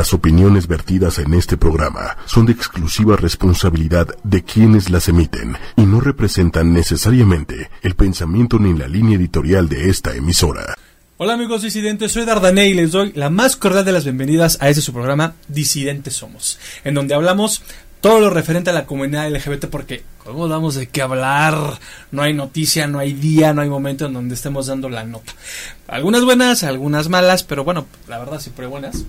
Las opiniones vertidas en este programa son de exclusiva responsabilidad de quienes las emiten y no representan necesariamente el pensamiento ni la línea editorial de esta emisora. Hola amigos disidentes, soy Dardané y les doy la más cordial de las bienvenidas a este su programa Disidentes Somos, en donde hablamos todo lo referente a la comunidad LGBT porque como damos de qué hablar, no hay noticia, no hay día, no hay momento en donde estemos dando la nota. Algunas buenas, algunas malas, pero bueno, la verdad siempre buenas.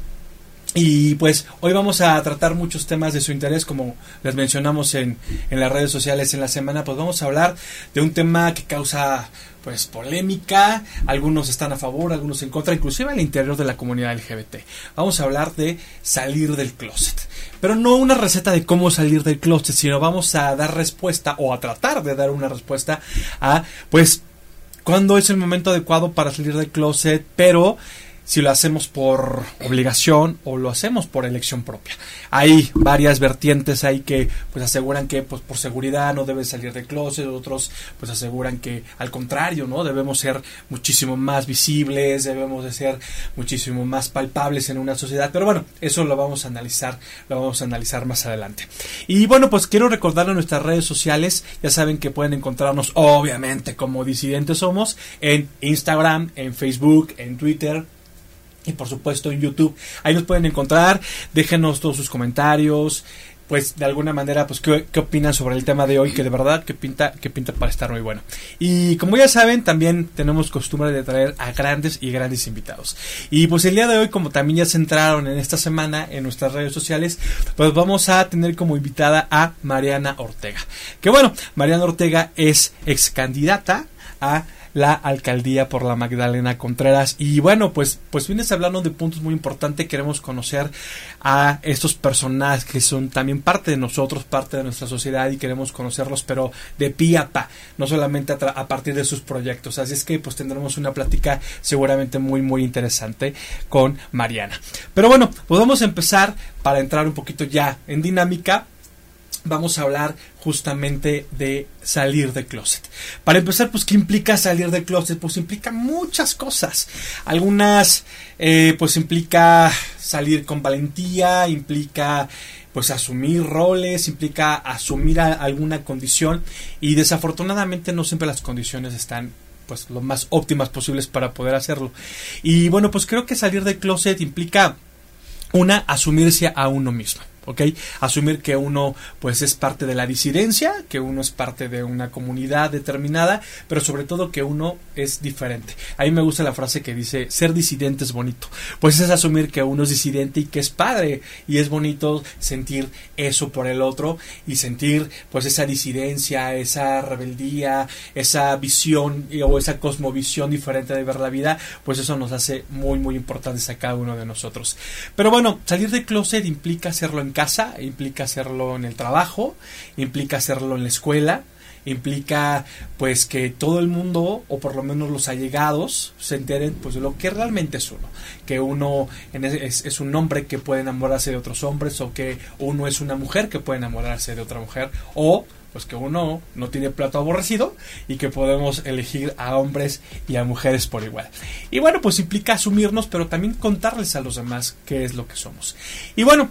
Y pues hoy vamos a tratar muchos temas de su interés, como les mencionamos en, en, las redes sociales en la semana, pues vamos a hablar de un tema que causa pues polémica, algunos están a favor, algunos en contra, inclusive al interior de la comunidad LGBT. Vamos a hablar de salir del closet. Pero no una receta de cómo salir del closet, sino vamos a dar respuesta o a tratar de dar una respuesta a pues cuándo es el momento adecuado para salir del closet, pero si lo hacemos por obligación o lo hacemos por elección propia. Hay varias vertientes ahí que pues aseguran que pues por seguridad no debe salir del closet, otros pues aseguran que al contrario, ¿no? Debemos ser muchísimo más visibles, debemos de ser muchísimo más palpables en una sociedad, pero bueno, eso lo vamos a analizar, lo vamos a analizar más adelante. Y bueno, pues quiero recordarle nuestras redes sociales, ya saben que pueden encontrarnos obviamente como disidentes somos en Instagram, en Facebook, en Twitter, y por supuesto en YouTube. Ahí nos pueden encontrar, déjenos todos sus comentarios, pues de alguna manera, pues qué, opinan sobre el tema de hoy, que de verdad que pinta, que pinta para estar muy bueno. Y como ya saben, también tenemos costumbre de traer a grandes y grandes invitados. Y pues el día de hoy, como también ya se entraron en esta semana en nuestras redes sociales, pues vamos a tener como invitada a Mariana Ortega. Que bueno, Mariana Ortega es ex candidata a la alcaldía por la Magdalena Contreras. Y bueno, pues, pues vienes hablando de puntos muy importantes. Queremos conocer a estos personajes que son también parte de nosotros, parte de nuestra sociedad y queremos conocerlos, pero de pie a pa, no solamente a, partir de sus proyectos. Así es que pues tendremos una plática seguramente muy, muy interesante con Mariana. Pero bueno, pues vamos a empezar para entrar un poquito ya en dinámica vamos a hablar justamente de salir de closet. Para empezar, pues, ¿qué implica salir de closet? Pues implica muchas cosas. Algunas, eh, pues implica salir con valentía, implica pues asumir roles, implica asumir alguna condición y desafortunadamente no siempre las condiciones están pues lo más óptimas posibles para poder hacerlo. Y bueno, pues creo que salir del closet implica una asumirse a uno mismo. ¿Ok? Asumir que uno pues es parte de la disidencia, que uno es parte de una comunidad determinada, pero sobre todo que uno es diferente. A mí me gusta la frase que dice ser disidente es bonito. Pues es asumir que uno es disidente y que es padre y es bonito sentir eso por el otro y sentir pues esa disidencia, esa rebeldía, esa visión o esa cosmovisión diferente de ver la vida, pues eso nos hace muy muy importantes a cada uno de nosotros. Pero bueno, salir de closet implica hacerlo en casa, implica hacerlo en el trabajo, implica hacerlo en la escuela, implica pues que todo el mundo o por lo menos los allegados se enteren pues de lo que realmente es uno que uno es, es, un hombre que puede enamorarse de otros hombres o que uno es una mujer que puede enamorarse de otra mujer o pues que uno no tiene plato aborrecido y que podemos elegir a hombres y a mujeres por igual. Y bueno, pues implica asumirnos, pero también contarles a los demás qué es lo que somos. Y bueno,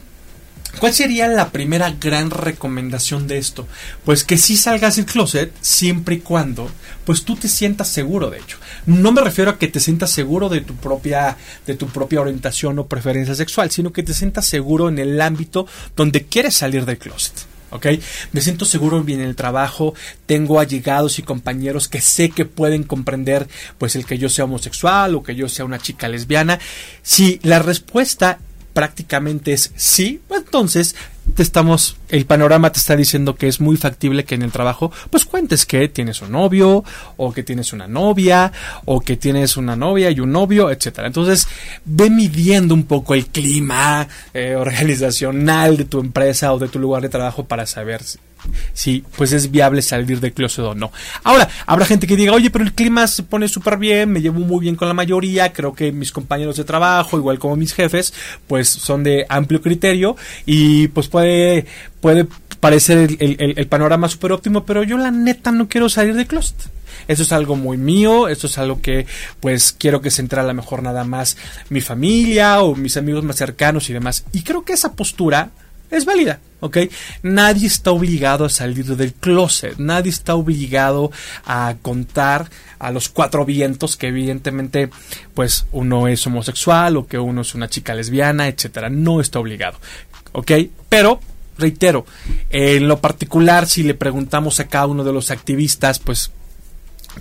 ¿Cuál sería la primera gran recomendación de esto? Pues que si salgas del closet siempre y cuando pues tú te sientas seguro de ello. No me refiero a que te sientas seguro de tu propia de tu propia orientación o preferencia sexual, sino que te sientas seguro en el ámbito donde quieres salir del closet. ¿ok? Me siento seguro bien en el trabajo, tengo allegados y compañeros que sé que pueden comprender pues el que yo sea homosexual o que yo sea una chica lesbiana. Si la respuesta prácticamente es sí, entonces te estamos, el panorama te está diciendo que es muy factible que en el trabajo, pues cuentes que tienes un novio, o que tienes una novia, o que tienes una novia y un novio, etcétera. Entonces, ve midiendo un poco el clima eh, organizacional de tu empresa o de tu lugar de trabajo para saber si pues es viable salir del closet o no. Ahora, habrá gente que diga, oye, pero el clima se pone súper bien, me llevo muy bien con la mayoría, creo que mis compañeros de trabajo, igual como mis jefes, pues son de amplio criterio y pues puede, puede parecer el, panorama súper óptimo, pero yo la neta no quiero salir de closet. Eso es algo muy mío, eso es algo que pues quiero que se entre a lo mejor nada más mi familia o mis amigos más cercanos y demás. Y creo que esa postura es válida, ¿ok? Nadie está obligado a salir del closet, nadie está obligado a contar a los cuatro vientos que evidentemente pues uno es homosexual o que uno es una chica lesbiana, etcétera, no está obligado, ¿ok? Pero reitero, en lo particular, si le preguntamos a cada uno de los activistas, pues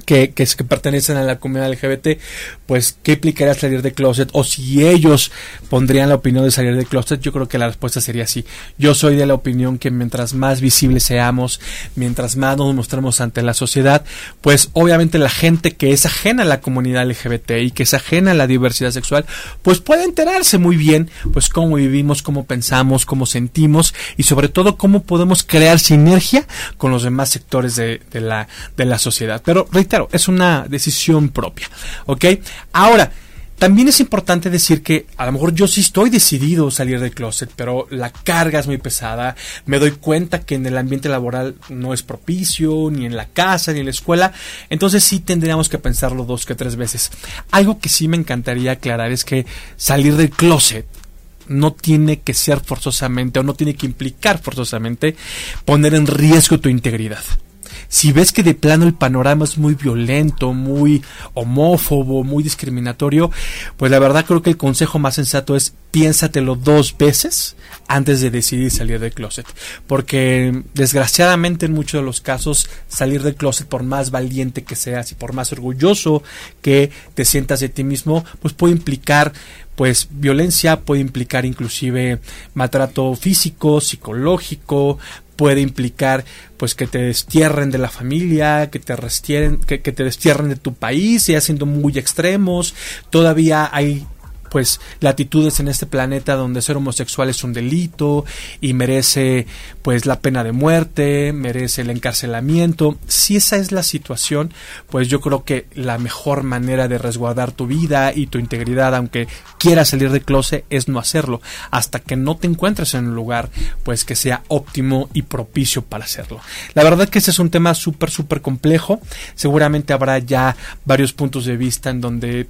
que, que, pertenecen a la comunidad LGBT, pues qué implicaría salir de closet o si ellos pondrían la opinión de salir de closet, yo creo que la respuesta sería sí. Yo soy de la opinión que mientras más visibles seamos, mientras más nos mostremos ante la sociedad, pues obviamente la gente que es ajena a la comunidad LGBT y que es ajena a la diversidad sexual, pues puede enterarse muy bien, pues cómo vivimos, cómo pensamos, cómo sentimos y sobre todo cómo podemos crear sinergia con los demás sectores de, de la, de la sociedad. Pero reitero, es una decisión propia, ¿ok? Ahora, también es importante decir que a lo mejor yo sí estoy decidido a salir del closet, pero la carga es muy pesada. Me doy cuenta que en el ambiente laboral no es propicio, ni en la casa, ni en la escuela. Entonces sí tendríamos que pensarlo dos que tres veces. Algo que sí me encantaría aclarar es que salir del closet no tiene que ser forzosamente o no tiene que implicar forzosamente poner en riesgo tu integridad si ves que de plano el panorama es muy violento, muy homófobo, muy discriminatorio, pues la verdad creo que el consejo más sensato es piénsatelo dos veces antes de decidir salir del closet. Porque desgraciadamente en muchos de los casos salir del closet, por más valiente que seas y por más orgulloso que te sientas de ti mismo, pues puede implicar pues violencia, puede implicar inclusive maltrato físico, psicológico, puede implicar pues que te destierren de la familia, que te que, que te destierren de tu país, ya siendo muy extremos. Todavía hay pues latitudes en este planeta donde ser homosexual es un delito y merece pues la pena de muerte, merece el encarcelamiento. Si esa es la situación, pues yo creo que la mejor manera de resguardar tu vida y tu integridad, aunque quieras salir de closet, es no hacerlo hasta que no te encuentres en un lugar pues que sea óptimo y propicio para hacerlo. La verdad que ese es un tema súper súper complejo. Seguramente habrá ya varios puntos de vista en donde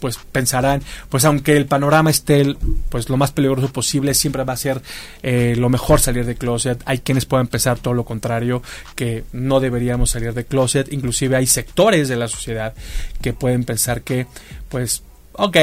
pues pensarán pues pues aunque el panorama esté pues lo más peligroso posible, siempre va a ser eh, lo mejor salir de closet. Hay quienes pueden pensar todo lo contrario, que no deberíamos salir de closet. Inclusive hay sectores de la sociedad que pueden pensar que, pues, ok,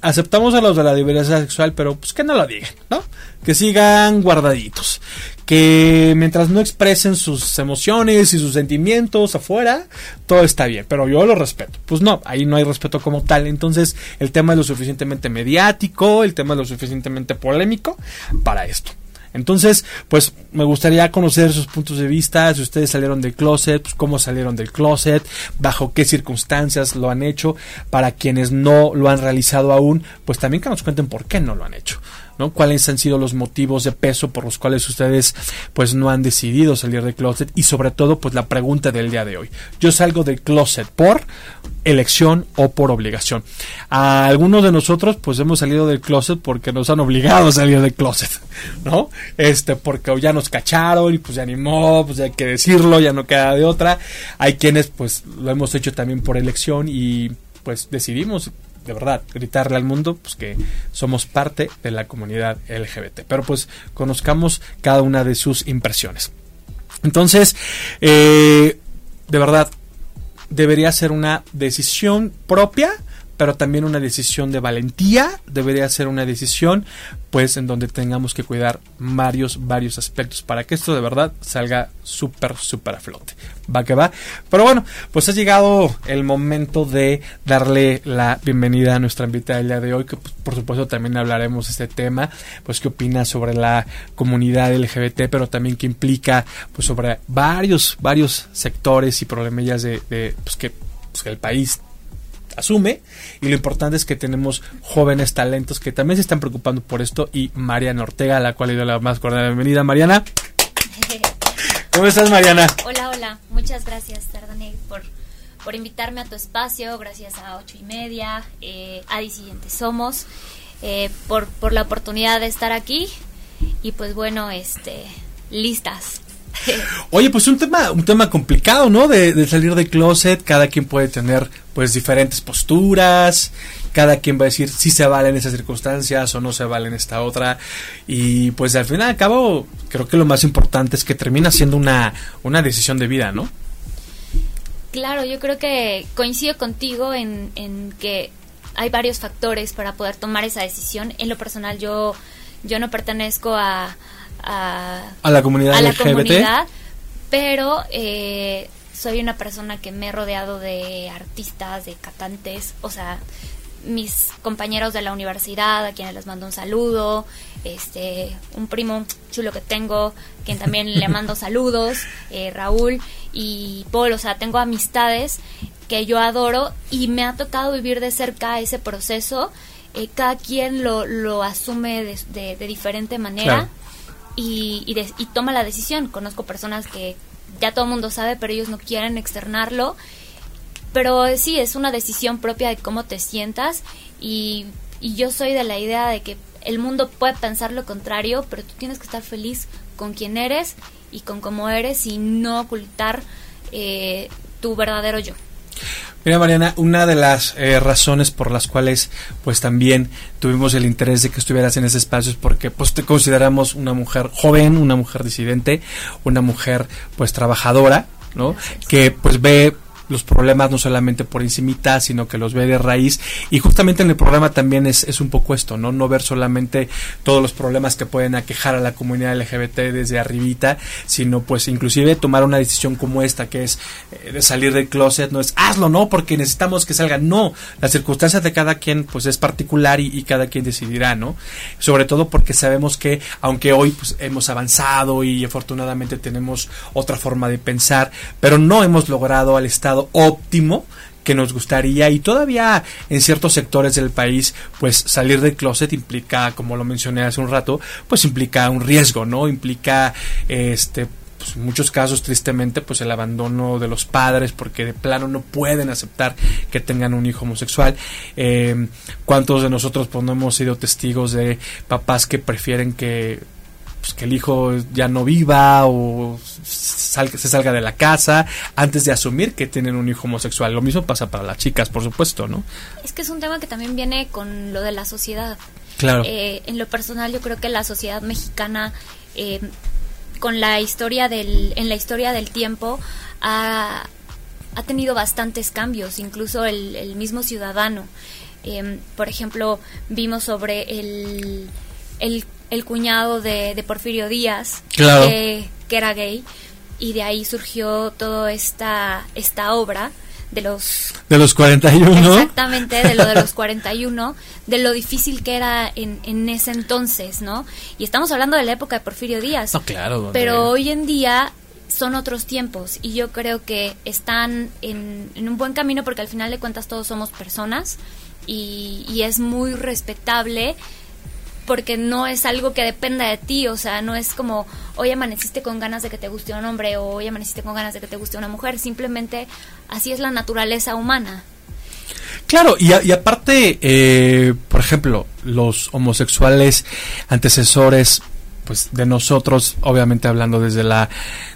aceptamos a los de la diversidad sexual, pero pues que no lo digan, ¿no? Que sigan guardaditos. Que mientras no expresen sus emociones y sus sentimientos afuera, todo está bien, pero yo lo respeto. Pues no, ahí no hay respeto como tal. Entonces, el tema es lo suficientemente mediático, el tema es lo suficientemente polémico para esto. Entonces, pues me gustaría conocer sus puntos de vista, si ustedes salieron del closet, pues, cómo salieron del closet, bajo qué circunstancias lo han hecho, para quienes no lo han realizado aún, pues también que nos cuenten por qué no lo han hecho. ¿no? ¿Cuáles han sido los motivos de peso por los cuales ustedes pues no han decidido salir del closet? Y sobre todo pues la pregunta del día de hoy. Yo salgo del closet por elección o por obligación. A algunos de nosotros pues hemos salido del closet porque nos han obligado a salir del closet, ¿no? Este, porque ya nos cacharon y pues ya animó, pues hay que decirlo, ya no queda de otra. Hay quienes pues lo hemos hecho también por elección y pues decidimos de verdad, gritarle al mundo pues que somos parte de la comunidad LGBT. Pero pues conozcamos cada una de sus impresiones. Entonces, eh, de verdad, debería ser una decisión propia, pero también una decisión de valentía, debería ser una decisión pues en donde tengamos que cuidar varios, varios aspectos para que esto de verdad salga súper, súper a flote. Va que va. Pero bueno, pues ha llegado el momento de darle la bienvenida a nuestra invitada del día de hoy, que pues, por supuesto también hablaremos de este tema, pues qué opina sobre la comunidad LGBT, pero también qué implica pues sobre varios, varios sectores y problemillas de, de pues, que, pues, el país asume y lo importante es que tenemos jóvenes talentos que también se están preocupando por esto y Mariana Ortega, a la cual le doy la más cordial bienvenida. Mariana. ¿Cómo estás, Mariana? Hola, hola. Muchas gracias, Tardanel, por, por invitarme a tu espacio. Gracias a ocho y media, eh, a Disidentes Somos, eh, por, por la oportunidad de estar aquí. Y pues bueno, este listas. Oye, pues un tema, un tema complicado, ¿no? De, de, salir del closet, cada quien puede tener pues diferentes posturas, cada quien va a decir si se vale en esas circunstancias o no se vale en esta otra. Y pues al final al cabo, creo que lo más importante es que termina siendo una, una decisión de vida, ¿no? Claro, yo creo que coincido contigo en, en que hay varios factores para poder tomar esa decisión. En lo personal, yo, yo no pertenezco a, a, a la comunidad a la LGBT. comunidad, pero eh, soy una persona que me he rodeado de artistas, de cantantes, o sea, mis compañeros de la universidad, a quienes les mando un saludo, este, un primo chulo que tengo, quien también le mando saludos, eh, Raúl y Paul, o sea, tengo amistades que yo adoro y me ha tocado vivir de cerca ese proceso. Eh, cada quien lo, lo asume de, de, de diferente manera Claro. Y, y, de- y toma la decisión. Conozco personas que ya todo el mundo sabe, pero ellos no quieren externarlo. Pero sí, es una decisión propia de cómo te sientas y, y yo soy de la idea de que el mundo puede pensar lo contrario, pero tú tienes que estar feliz con quien eres y con cómo eres y no ocultar eh, tu verdadero yo. Mira Mariana, una de las eh, razones por las cuales pues también tuvimos el interés de que estuvieras en ese espacio es porque pues te consideramos una mujer joven, una mujer disidente, una mujer pues trabajadora, ¿no? Que pues ve los problemas no solamente por encimita, sino que los ve de raíz. Y justamente en el programa también es, es un poco esto, ¿no? No ver solamente todos los problemas que pueden aquejar a la comunidad LGBT desde arribita, sino pues inclusive tomar una decisión como esta, que es eh, de salir del closet, no es hazlo, ¿no? Porque necesitamos que salga. No, las circunstancias de cada quien pues es particular y, y cada quien decidirá, ¿no? Sobre todo porque sabemos que aunque hoy pues hemos avanzado y afortunadamente tenemos otra forma de pensar, pero no hemos logrado al estado óptimo que nos gustaría y todavía en ciertos sectores del país pues salir del closet implica como lo mencioné hace un rato pues implica un riesgo no implica este pues, en muchos casos tristemente pues el abandono de los padres porque de plano no pueden aceptar que tengan un hijo homosexual. Eh, cuántos de nosotros pues no hemos sido testigos de papás que prefieren que pues, que el hijo ya no viva o salga, se salga de la casa antes de asumir que tienen un hijo homosexual. Lo mismo pasa para las chicas, por supuesto, ¿no? Es que es un tema que también viene con lo de la sociedad. Claro. Eh, en lo personal, yo creo que la sociedad mexicana, eh, con la historia del, en la historia del tiempo, ha, ha tenido bastantes cambios, incluso el, el mismo ciudadano. Eh, por ejemplo, vimos sobre el, el, el cuñado de, de Porfirio Díaz, Claro. que, que era gay, y de ahí surgió toda esta, esta obra de los De los 41, Exactamente, de lo de los 41, de lo difícil que era en, en ese entonces, ¿no? Y estamos hablando de la época de Porfirio Díaz. No, claro. Pero hoy en día son otros tiempos y yo creo que están en, en un buen camino porque al final de cuentas todos somos personas y, y es muy respetable porque no es algo que dependa de ti, o sea, no es como hoy amaneciste con ganas de que te guste un hombre o hoy amaneciste con ganas de que te guste una mujer, simplemente así es la naturaleza humana. Claro, y, a- y aparte, eh, por ejemplo, los homosexuales antecesores, pues de nosotros, obviamente hablando desde la,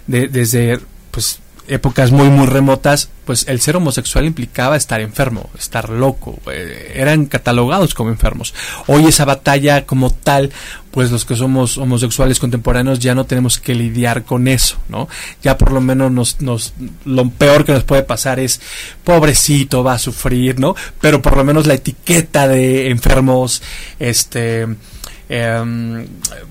de- desde, pues épocas muy muy remotas, pues el ser homosexual implicaba estar enfermo, estar loco, eh, eran catalogados como enfermos. Hoy esa batalla como tal, pues los que somos homosexuales contemporáneos ya no tenemos que lidiar con eso, ¿no? Ya por lo menos nos, nos, lo peor que nos puede pasar es, pobrecito, va a sufrir, ¿no? Pero por lo menos la etiqueta de enfermos, este, em,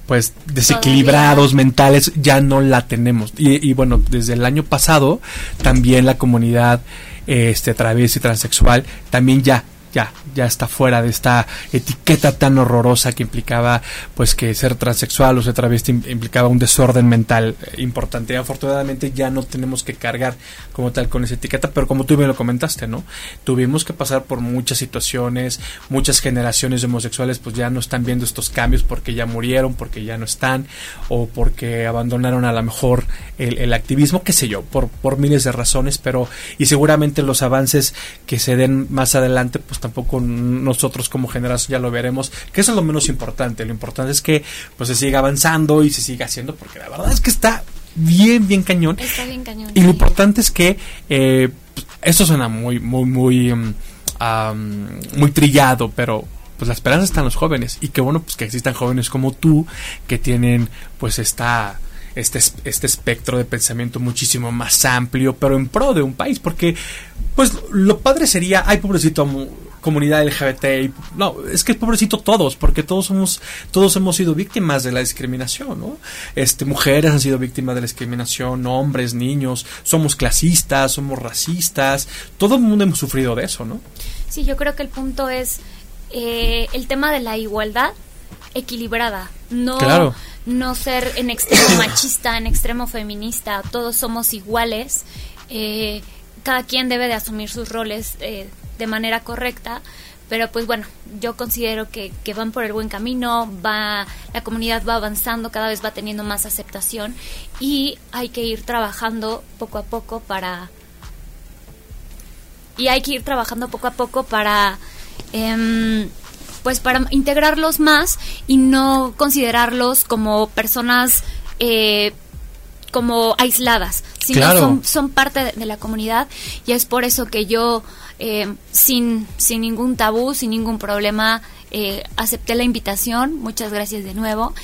pues desequilibrados mentales ya no la tenemos. Y, y bueno desde el año pasado también la comunidad este travesti transexual también ya ya, ya está fuera de esta etiqueta tan horrorosa que implicaba pues que ser transexual o ser travesti im- implicaba un desorden mental eh, importante. Afortunadamente ya no tenemos que cargar como tal con esa etiqueta, pero como tú bien lo comentaste, ¿no? Tuvimos que pasar por muchas situaciones, muchas generaciones de homosexuales pues ya no están viendo estos cambios porque ya murieron, porque ya no están o porque abandonaron a lo mejor el, el activismo, qué sé yo, por, por miles de razones, pero y seguramente los avances que se den más adelante pues tampoco nosotros como generación ya lo veremos, que eso es lo menos importante, lo importante es que pues se siga avanzando y se siga haciendo, porque la verdad es que está bien, bien cañón. Está bien cañón. Y lo importante es que eh, esto suena muy, muy, muy, um, muy trillado, pero pues la esperanza está en los jóvenes y qué bueno pues que existan jóvenes como tú que tienen pues esta este, este espectro de pensamiento muchísimo más amplio, pero en pro de un país, porque pues lo padre sería, ay pobrecito comunidad LGBT, no, es que pobrecito todos, porque todos somos, todos hemos sido víctimas de la discriminación, ¿no? Este, mujeres han sido víctimas de la discriminación, hombres, niños, somos clasistas, somos racistas, todo el mundo hemos sufrido de eso, ¿no? Sí, yo creo que el punto es eh, el tema de la igualdad equilibrada, no, no ser en extremo machista, en extremo feminista, todos somos iguales, eh, cada quien debe de asumir sus roles eh, de manera correcta, pero pues bueno, yo considero que, que, van por el buen camino, va, la comunidad va avanzando, cada vez va teniendo más aceptación y hay que ir trabajando poco a poco para y hay que ir trabajando poco a poco para eh, pues para integrarlos más y no considerarlos como personas eh, como aisladas, sino son, son parte de, la comunidad y es por eso que yo eh, sin, sin ningún tabú, sin ningún problema, eh, acepté la invitación. Muchas gracias de nuevo.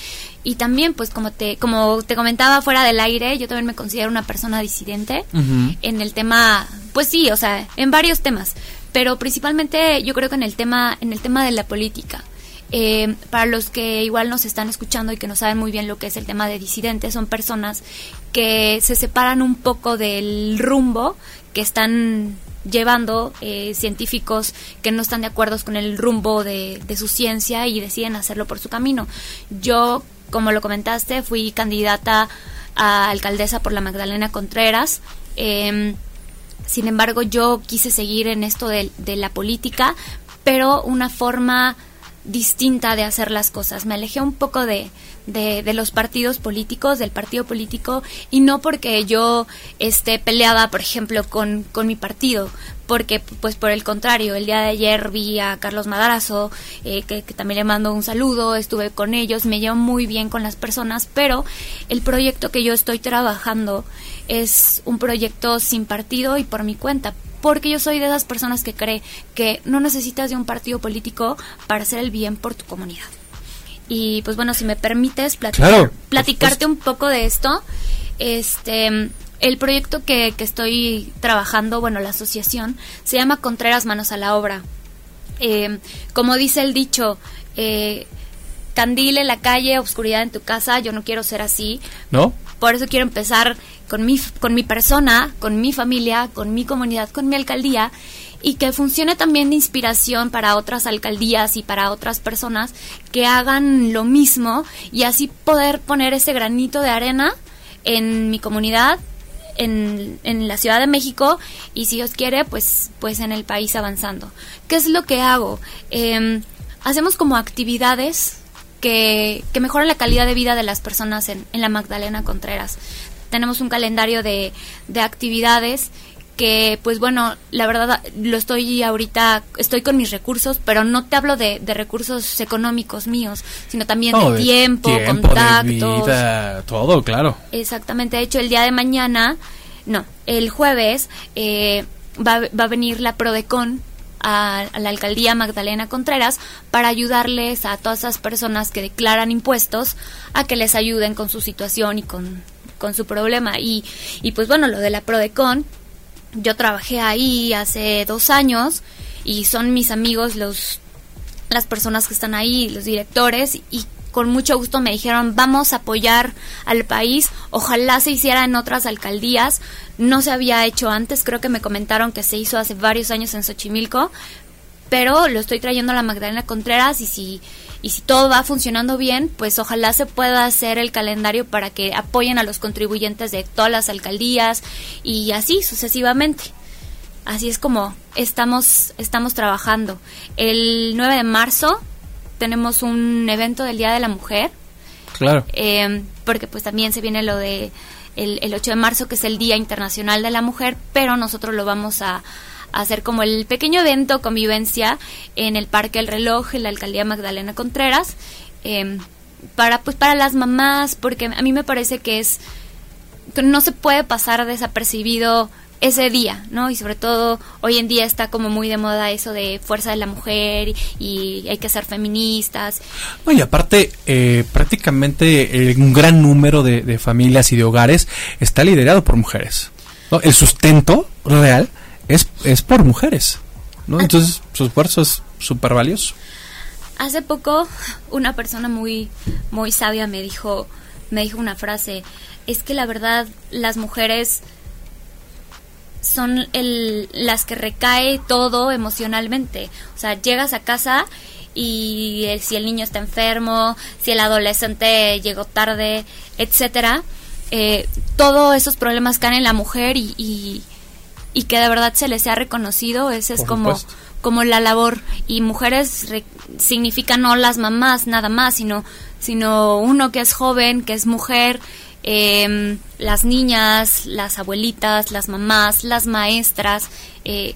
Y también, pues como te, como te comentaba fuera del aire, yo también me considero una persona disidente en el tema, pues sí, o sea, en varios temas pero principalmente yo creo que en el tema, en el tema de la política. Eh, para los que igual nos están escuchando y que no saben muy bien lo que es el tema de disidentes, son personas que se separan un poco del rumbo que están llevando eh, científicos que no están de acuerdo con el rumbo de, su ciencia y deciden hacerlo por su camino. Yo, como lo comentaste, fui candidata a alcaldesa por la Magdalena Contreras. Eh, sin embargo, yo quise seguir en esto de, la política, pero una forma distinta de hacer las cosas. Me alejé un poco de, de, los partidos políticos, del partido político, y no porque yo esté peleada, por ejemplo, con, con mi partido, porque pues por el contrario, el día de ayer vi a Carlos Madarazo, eh, que, también le mando un saludo, estuve con ellos, me llevo muy bien con las personas, pero el proyecto que yo estoy trabajando es un proyecto sin partido y por mi cuenta, porque yo soy de esas personas que cree que no necesitas de un partido político para hacer el bien por tu comunidad. Y pues bueno, si me permites platicarte un poco de esto, este el proyecto que, que, estoy trabajando, bueno, la asociación, se llama Contreras Manos a la Obra. Eh, como dice el dicho, eh, candil en la calle, oscuridad en tu casa, yo no quiero ser así. ¿No? Por eso quiero empezar con mi, con mi persona, con mi familia, con mi comunidad, con mi alcaldía y que funcione también de inspiración para otras alcaldías y para otras personas que hagan lo mismo y así poder poner ese granito de arena en mi comunidad en, en, la Ciudad de México y si Dios quiere, pues, pues en el país avanzando. ¿Qué es lo que hago? Em, hacemos como actividades que, que, mejoran la calidad de vida de las personas en, en la Magdalena Contreras. Tenemos un calendario de, de actividades que pues bueno, la verdad lo estoy ahorita, estoy con mis recursos, pero no te hablo de, de recursos económicos míos, sino también de, tiempo, contactos. todo, claro. Exactamente, de hecho el día de mañana, no, el jueves eh, va, va a venir la Prodecon a, a, la alcaldía Magdalena Contreras para ayudarles a todas esas personas que declaran impuestos a que les ayuden con su situación y con, con su problema. Y, y pues bueno, lo de la Prodecon yo trabajé ahí hace dos años y son mis amigos los las personas que están ahí, los directores y con mucho gusto me dijeron vamos a apoyar al país, ojalá se hiciera en otras alcaldías, no se había hecho antes, creo que me comentaron que se hizo hace varios años en Xochimilco, pero lo estoy trayendo a la Magdalena Contreras y si y si todo va funcionando bien, pues ojalá se pueda hacer el calendario para que apoyen a los contribuyentes de todas las alcaldías y así sucesivamente. Así es como estamos, estamos trabajando. El 9 de marzo tenemos un evento del Día de la Mujer. Claro. Eh, porque pues también se viene lo de el, el 8 de marzo, que es el Día Internacional de la Mujer, pero nosotros lo vamos a, hacer como el pequeño evento convivencia en el Parque El Reloj, en la alcaldía Magdalena Contreras, em, para, pues, para las mamás, porque a mí me parece que es, no se puede pasar desapercibido ese día, ¿no? Y sobre todo hoy en día está como muy de moda eso de fuerza de la mujer y, hay que ser feministas. No, y aparte, eh, prácticamente eh, un gran número de, familias y de hogares está liderado por mujeres. El sustento real es, es por mujeres, ¿no? Entonces su esfuerzo es súper valioso. Hace poco una persona muy, muy sabia me dijo, me dijo una frase, es que la verdad las mujeres son el, las que recae todo emocionalmente. O sea, llegas a casa y eh, si el niño está enfermo, si el adolescente llegó tarde, etcétera, eh, todos esos problemas caen en la mujer y, y, que de verdad se les ha reconocido, ese es como, como la labor. Y mujeres significa no las mamás nada más, sino, sino uno que es joven, que es mujer, eh, las niñas, las abuelitas, las mamás, las maestras, eh,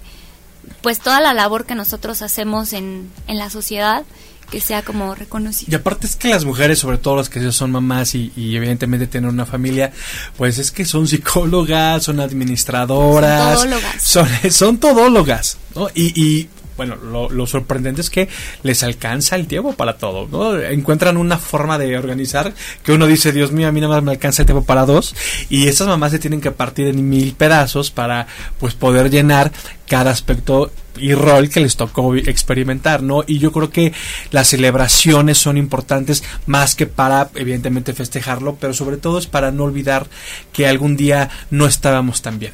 pues toda la labor que nosotros hacemos en, en la sociedad que sea como reconocida. Y aparte es que las mujeres, sobre todo las que son mamás y, evidentemente tienen una familia, pues es que son psicólogas, son administradoras, son todólogas, son, son todólogas, ¿no? Y, y bueno, lo, sorprendente es que les alcanza el tiempo para todo, ¿no? Encuentran una forma de organizar que uno dice, Dios mío, a mí nada más me alcanza el tiempo para dos, y esas mamás se tienen que partir en mil pedazos para, pues, poder llenar cada aspecto y rol que les tocó experimentar, ¿no? Y yo creo que las celebraciones son importantes más que para, evidentemente, festejarlo, pero sobre todo es para no olvidar que algún día no estábamos tan bien.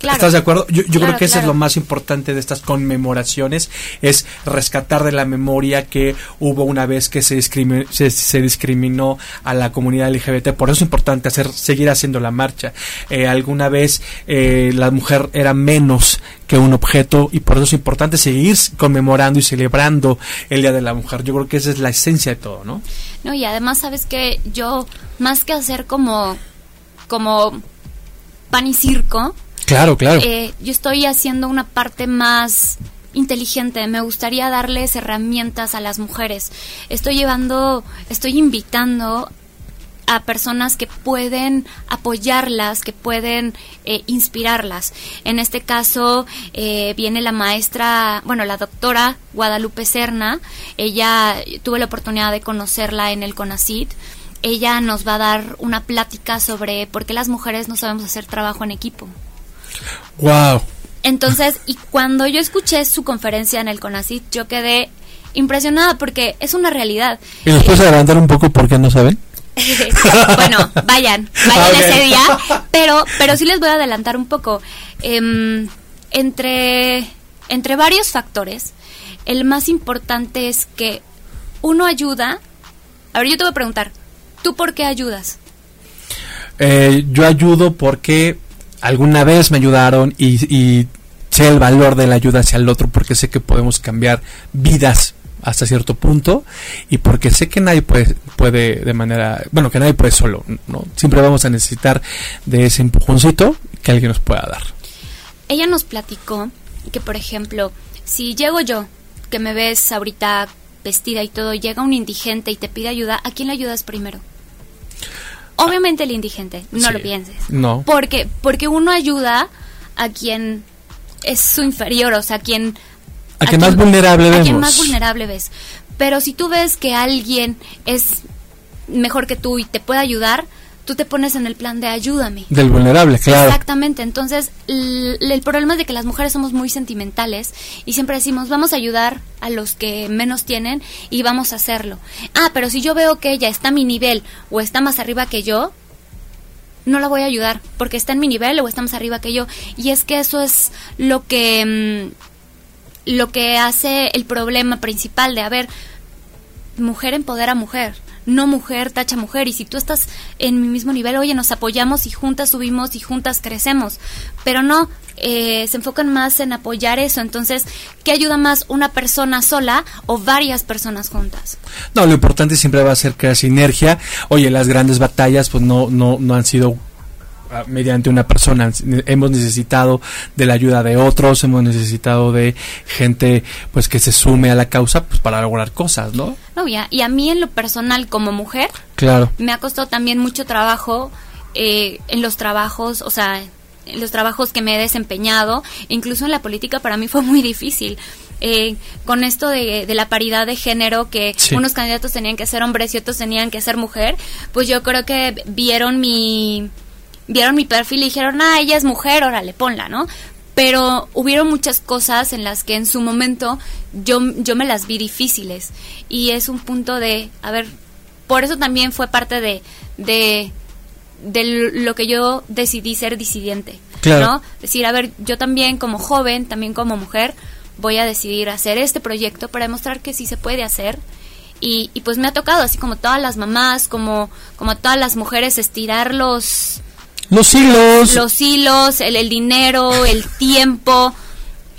¿Estás de acuerdo? Yo, creo que eso es lo más importante de estas conmemoraciones, es rescatar de la memoria que hubo una vez que se, discriminó, se, discriminó a la comunidad LGBT. Por eso es importante hacer, seguir haciendo la marcha. Eh, alguna vez eh, la mujer era menos que un objeto y por eso es importante seguir conmemorando y celebrando el Día de la Mujer. Yo creo que esa es la esencia de todo, ¿no? No, y además sabes que yo, más que hacer como, como pan y circo, Claro, claro. Eh, yo estoy haciendo una parte más inteligente, me gustaría darles herramientas a las mujeres. Estoy llevando, estoy invitando a personas que pueden apoyarlas, que pueden eh, inspirarlas. En este caso eh, viene la maestra, bueno, la doctora Guadalupe Serna. Ella tuve la oportunidad de conocerla en el CONACID. Ella nos va a dar una plática sobre por qué las mujeres no sabemos hacer trabajo en equipo. Wow. Entonces, y cuando yo escuché su conferencia en el CONACYT, yo quedé impresionada porque es una realidad. ¿Y nos puedes adelantar un poco por qué no saben? bueno, vayan, vayan ese día, pero, pero sí les voy a adelantar un poco. Em, entre, entre varios factores, el más importante es que uno ayuda. A ver, yo te voy a preguntar, ¿tú por qué ayudas? Eh, yo ayudo porque alguna vez me ayudaron y, sé el valor de la ayuda hacia el otro porque sé que podemos cambiar vidas hasta cierto punto y porque sé que nadie puede, puede de manera, bueno, que nadie puede solo, ¿no? Siempre vamos a necesitar de ese empujoncito que alguien nos pueda dar. Ella nos platicó que, por ejemplo, si llego yo, que me ves ahorita vestida y todo, llega un indigente y te pide ayuda, ¿a quién le ayudas primero? Obviamente el indigente, no lo pienses. No. Porque, porque uno ayuda a quien es su inferior, o sea, a quien... A, quien más vulnerable a quien más vulnerable ves. Pero si tú ves que alguien es mejor que tú y te puede ayudar, tú te pones en el plan de ayúdame. Del vulnerable, claro. Exactamente. Entonces, el, problema es de que las mujeres somos muy sentimentales y siempre decimos, vamos a ayudar a los que menos tienen y vamos a hacerlo. Ah, pero si yo veo que ella está a mi nivel o está más arriba que yo, no la voy a ayudar porque está en mi nivel o está más arriba que yo. Y es que eso es lo que, mm, lo que hace el problema principal de, a ver, mujer empodera a mujer no mujer tacha mujer y si tú estás en mi mismo nivel, oye, nos apoyamos y juntas subimos y juntas crecemos, pero no, eh, se enfocan más en apoyar eso. Entonces, ¿qué ayuda más una persona sola o varias personas juntas? No, lo importante siempre va a ser la sinergia. Oye, las grandes batallas pues no, no, no han sido mediante una persona. Hemos necesitado de la ayuda de otros, hemos necesitado de gente pues que se sume a la causa pues para lograr cosas, ¿no? No, ya, y a mí en lo personal como mujer, claro. me ha costado también mucho trabajo eh, en los trabajos, o sea, en los trabajos que me he desempeñado, incluso en la política para mí fue muy difícil. Eh, con esto de, la paridad de género, que unos candidatos tenían que ser hombres y otros tenían que ser mujer, pues yo creo que vieron mi, vieron mi perfil y dijeron, ah, ella es mujer, órale, ponla, ¿no? Pero hubieron muchas cosas en las que en su momento yo, yo me las vi difíciles. Y es un punto de, a ver, por eso también fue parte de, de, de lo que yo decidí ser disidente. Claro. ¿no? Decir, a ver, yo también como joven, también como mujer, voy a decidir hacer este proyecto para demostrar que sí se puede hacer. Y, y pues me ha tocado, así como todas las mamás, como, como todas las mujeres, estirar los... Los hilos. Los hilos, el, el dinero, el tiempo.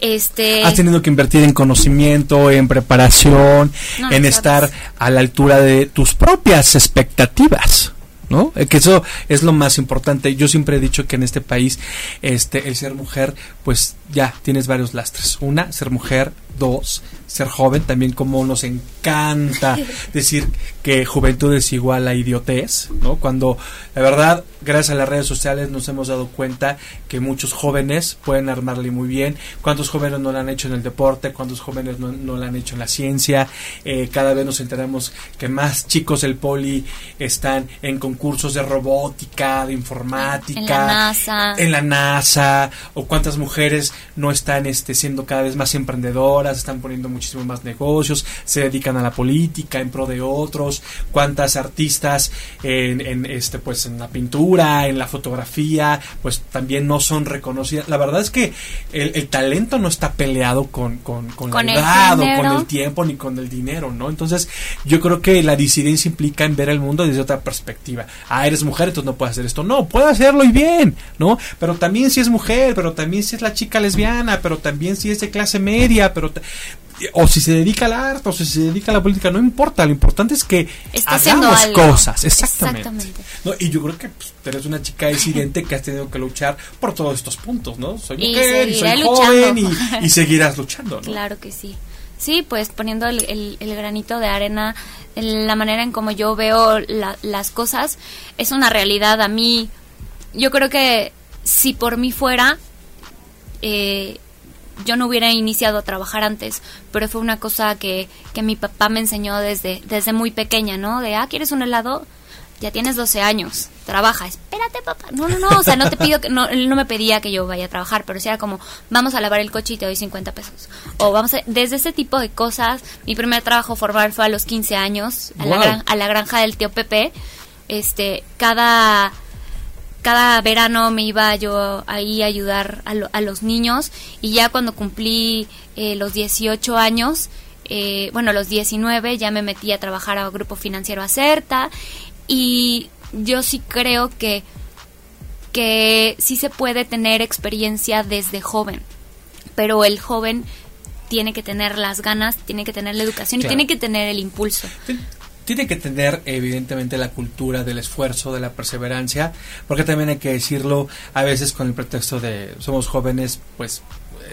Este... Has tenido que invertir en conocimiento, en preparación, en estar a la altura de tus propias expectativas. ¿no? Eh, que eso es lo más importante. Yo siempre he dicho que en este país, este, el ser mujer, pues ya tienes varios lastres. Una, ser mujer. Dos, ser joven. También como nos encanta decir que juventud es igual a idiotez, ¿no? Cuando, la verdad, gracias a las redes sociales nos hemos dado cuenta que muchos jóvenes pueden armarle muy bien. ¿Cuántos jóvenes no lo han hecho en el deporte? ¿Cuántos jóvenes no, no lo han hecho en la ciencia? Eh, cada vez nos enteramos que más chicos del poli están en concursos de robótica, de informática. En la NASA. En la NASA. O cuántas mujeres no están este, siendo cada vez más emprendedoras, están poniendo muchísimo más negocios, se dedican a la política en pro de otros. Cuántas artistas en, en este, pues, en la pintura, en la fotografía, pues también no son reconocidas. La verdad es que el, talento no está peleado con, con, con, la edad o con el tiempo ni con el dinero, ¿no? Entonces, yo creo que la disidencia implica en ver el mundo desde otra perspectiva. Ah, eres mujer, entonces no puedes hacer esto. No, puede hacerlo y bien, ¿no? Pero también si es mujer, pero también si es la chica lesbiana, pero también si es de clase media, pero o si se dedica al arte o si se dedica a la política, no importa, lo importante es que hagamos cosas, exactamente. y yo creo que pues, eres una chica disidente que has tenido que luchar por todos estos puntos, ¿no? Soy mujer y, soy joven y, seguirás luchando, ¿no? Claro que sí. Sí, pues poniendo el, granito de arena, en la manera en como yo veo las cosas, es una realidad. A mí, yo creo que si por mí fuera, eh, yo no hubiera iniciado a trabajar antes, pero fue una cosa que, que mi papá me enseñó desde, desde muy pequeña, ¿no? De, ah, ¿quieres un helado? Ya tienes 12 años, trabaja, espérate papá. No, no, no, o sea, no te pido que, no, él no me pedía que yo vaya a trabajar, pero si era como, vamos a lavar el coche y te doy 50 pesos. O vamos a, desde ese tipo de cosas, mi primer trabajo formal fue a los 15 años, a, la, a la granja del tío Pepe. Este, cada, cada verano me iba yo ahí a ayudar a, los niños y ya cuando cumplí eh, los 18 años, eh, bueno, los 19 ya me metí a trabajar a Grupo Financiero Acerta y yo sí creo que, que sí se puede tener experiencia desde joven, pero el joven tiene que tener las ganas, tiene que tener la educación y tiene que tener el impulso tiene que tener evidentemente la cultura del esfuerzo, de la perseverancia, porque también hay que decirlo a veces con el pretexto de somos jóvenes, pues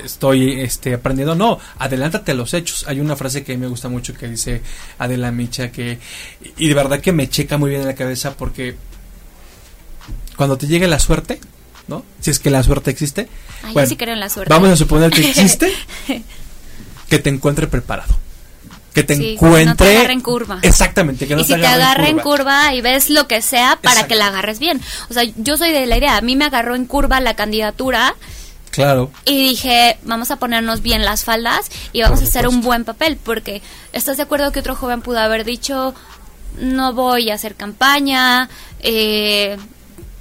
estoy este, aprendiendo. No, adelántate a los hechos. Hay una frase que me gusta mucho que dice Adela Micha que, y de verdad que me checa muy bien en la cabeza porque cuando te llegue la suerte, ¿no? Si es que la suerte existe. sí creo en la suerte. Vamos a suponer que existe, que te encuentre preparado que te encuentre. Que no te en curva. Exactamente, que no y si te agarre en curva. y ves lo que sea para que la agarres bien. O sea, yo soy de la idea, a mí me agarró en curva la candidatura. Claro. Y dije, vamos a ponernos bien las faldas y vamos a hacer un buen papel, porque ¿estás de acuerdo que otro joven pudo haber dicho, no voy a hacer campaña, eh,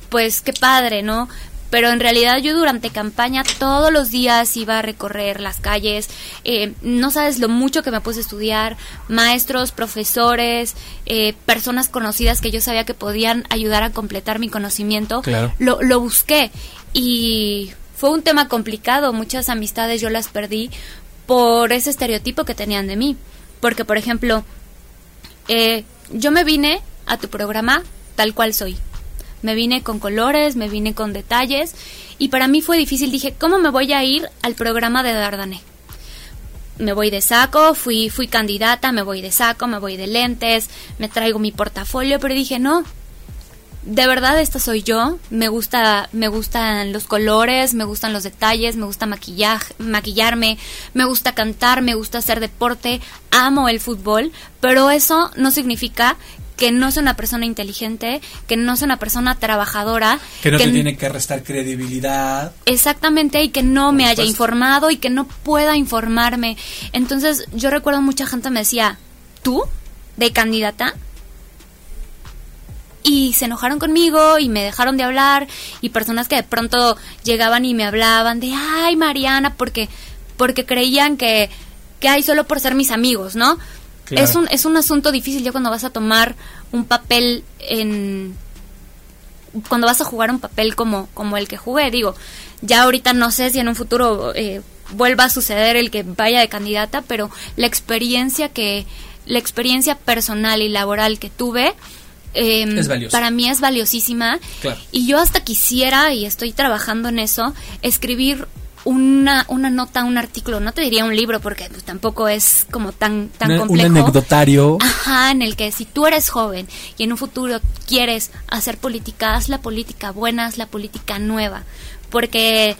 pues qué padre, ¿no? Pero en realidad yo durante campaña todos los días iba a recorrer las calles, eh, no sabes lo mucho que me puse a estudiar, maestros, profesores, eh, personas conocidas que yo sabía que podían ayudar a completar mi conocimiento, lo, lo busqué. Y fue un tema complicado, muchas amistades yo las perdí por ese estereotipo que tenían de mí, porque por ejemplo, eh, yo me vine a tu programa tal cual soy, me vine con colores, me vine con detalles y para mí fue difícil. Dije, ¿cómo me voy a ir al programa de Dardané? Me voy de saco, fui, fui candidata, me voy de saco, me voy de lentes, me traigo mi portafolio, pero dije, no, de verdad esta soy yo. Me gusta, me gustan los colores, me gustan los detalles, me gusta maquillaje, maquillarme, me gusta cantar, me gusta hacer deporte, amo el fútbol, pero eso no significa que no sea una persona inteligente, que no sea una persona trabajadora. Que no te tiene que restar credibilidad. Exactamente, y que no me haya informado y que no pueda informarme. Entonces, yo recuerdo mucha gente me decía, ¿tú? ¿De candidata? y se enojaron conmigo y me dejaron de hablar y personas que de pronto llegaban y me hablaban de ay Mariana porque porque creían que que hay solo por ser mis amigos no es un es un asunto difícil ya cuando vas a tomar un papel en cuando vas a jugar un papel como como el que jugué. Digo ya ahorita no sé si en un futuro eh, vuelva a suceder el que vaya de candidata pero la experiencia que la experiencia personal y laboral que tuve Em, para mí es valiosísima. Y yo hasta quisiera, y estoy trabajando en eso, escribir una, una nota, un artículo, no te diría un libro porque pues, tampoco es como tan, tan complejo. Un anecdotario. Ajá, en el que si tú eres joven y en un futuro quieres hacer política, haz la política buena, haz la política nueva. Porque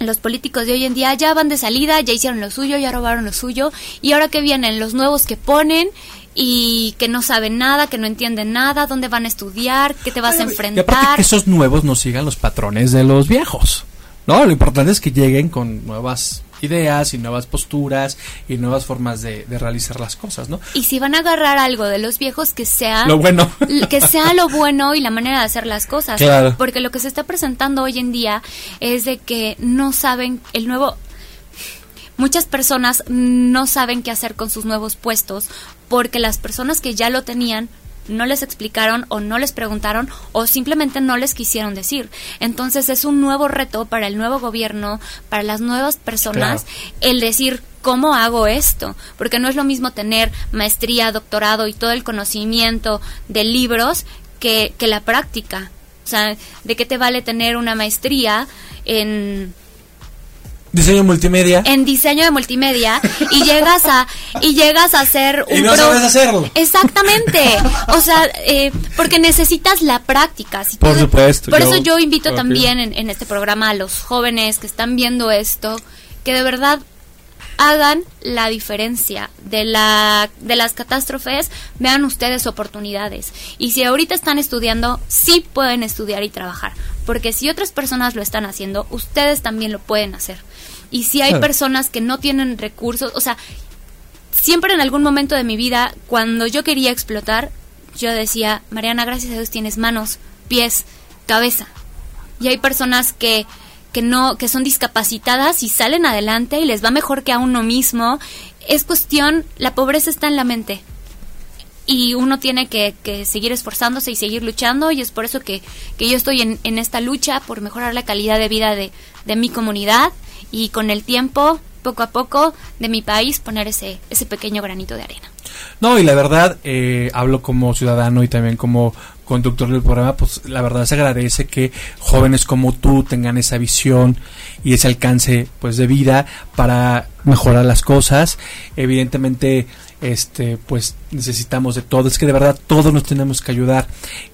los políticos de hoy en día ya van de salida, ya hicieron lo suyo, ya robaron lo suyo, y ahora que vienen los nuevos que ponen y que no saben nada, que no entienden nada, dónde van a estudiar, qué te vas a enfrentar. Y aparte que esos nuevos no sigan los patrones de los viejos. No, lo importante es que lleguen con nuevas ideas y nuevas posturas y nuevas formas de, realizar las cosas, ¿no? Y si van a agarrar algo de los viejos, que sea lo bueno. que sea lo bueno y la manera de hacer las cosas. Claro. Porque lo que se está presentando hoy en día es de que no saben el nuevo muchas personas no saben qué hacer con sus nuevos puestos porque las personas que ya lo tenían no les explicaron o no les preguntaron o simplemente no les quisieron decir. Entonces es un nuevo reto para el nuevo gobierno, para las nuevas personas, el decir cómo hago esto, porque no es lo mismo tener maestría, doctorado y todo el conocimiento de libros que, que la práctica. O sea, ¿de qué te vale tener una maestría en Diseño multimedia. En diseño de multimedia y llegas a y llegas a hacer un y no sabes hacerlo. Exactamente. O sea, eh, porque necesitas la práctica. por supuesto. Por eso yo invito también en, en este programa a los jóvenes que están viendo esto que de verdad hagan la diferencia de la de las catástrofes, vean ustedes oportunidades. Y si ahorita están estudiando, sí pueden estudiar y trabajar, porque si otras personas lo están haciendo, ustedes también lo pueden hacer. Y si hay personas que no tienen recursos, o sea, siempre en algún momento de mi vida, cuando yo quería explotar, yo decía, Mariana, gracias a Dios tienes manos, pies, cabeza. Y hay personas que, que no, que son discapacitadas y salen adelante y les va mejor que a uno mismo. Es cuestión, la pobreza está en la mente. Y uno tiene que, que seguir esforzándose y seguir luchando. Y es por eso que, que yo estoy en, en esta lucha por mejorar la calidad de vida de, mi comunidad y con el tiempo, poco a poco, de mi país poner ese, ese pequeño granito de arena. No, y la verdad, eh, hablo como ciudadano y también como conductor del programa, pues la verdad se agradece que jóvenes como tú tengan esa visión y ese alcance pues de vida para mejorar las cosas. Evidentemente este pues necesitamos de todo. Es que de verdad todos nos tenemos que ayudar.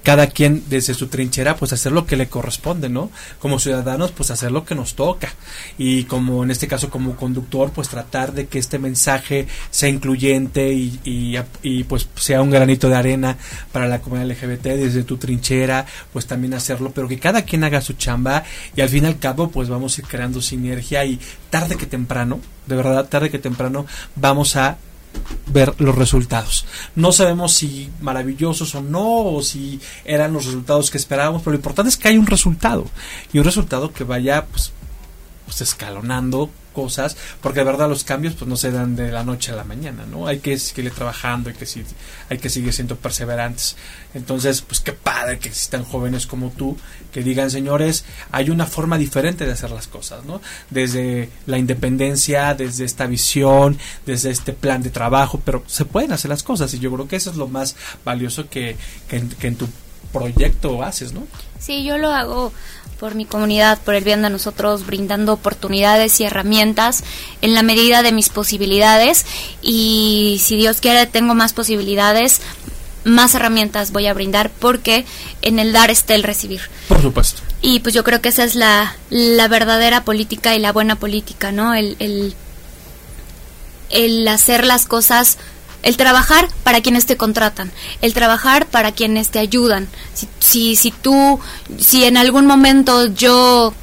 Cada quien desde su trinchera pues hacer lo que le corresponde no como ciudadanos pues hacer lo que nos toca. Y como en este caso como conductor pues tratar de que este mensaje sea incluyente y, y, pues sea un granito de arena para la comunidad LGBT desde tu trinchera pues también hacerlo pero que cada quien haga su chamba y al fin y al cabo pues vamos a ir creando sinergia y tarde que temprano de verdad tarde que temprano vamos a ver los resultados. No sabemos si maravillosos o no, o si eran los resultados que esperábamos, pero lo importante es que hay un resultado y un resultado que vaya pues, pues escalonando cosas, porque de verdad los cambios pues no se dan de la noche a la mañana, ¿no? Hay que seguir trabajando, hay que, hay que seguir siendo perseverantes. Entonces, pues qué padre que existan jóvenes como tú que digan, señores, hay una forma diferente de hacer las cosas, ¿no? Desde la independencia, desde esta visión, desde este plan de trabajo, pero se pueden hacer las cosas y yo creo que eso es lo más valioso que, que, en, tu proyecto haces, ¿no? Sí, yo lo hago por mi comunidad, por el bien de nosotros, brindando oportunidades y herramientas en la medida de mis posibilidades. Y si Dios quiere, tengo más posibilidades, más herramientas voy a brindar, porque en el dar está el recibir. Por supuesto. Y pues yo creo que esa es la, la verdadera política y la buena política, ¿no? El, el, el hacer las cosas el trabajar para quienes te contratan, el trabajar para quienes te ayudan. Si, si, si tú, si en algún momento yo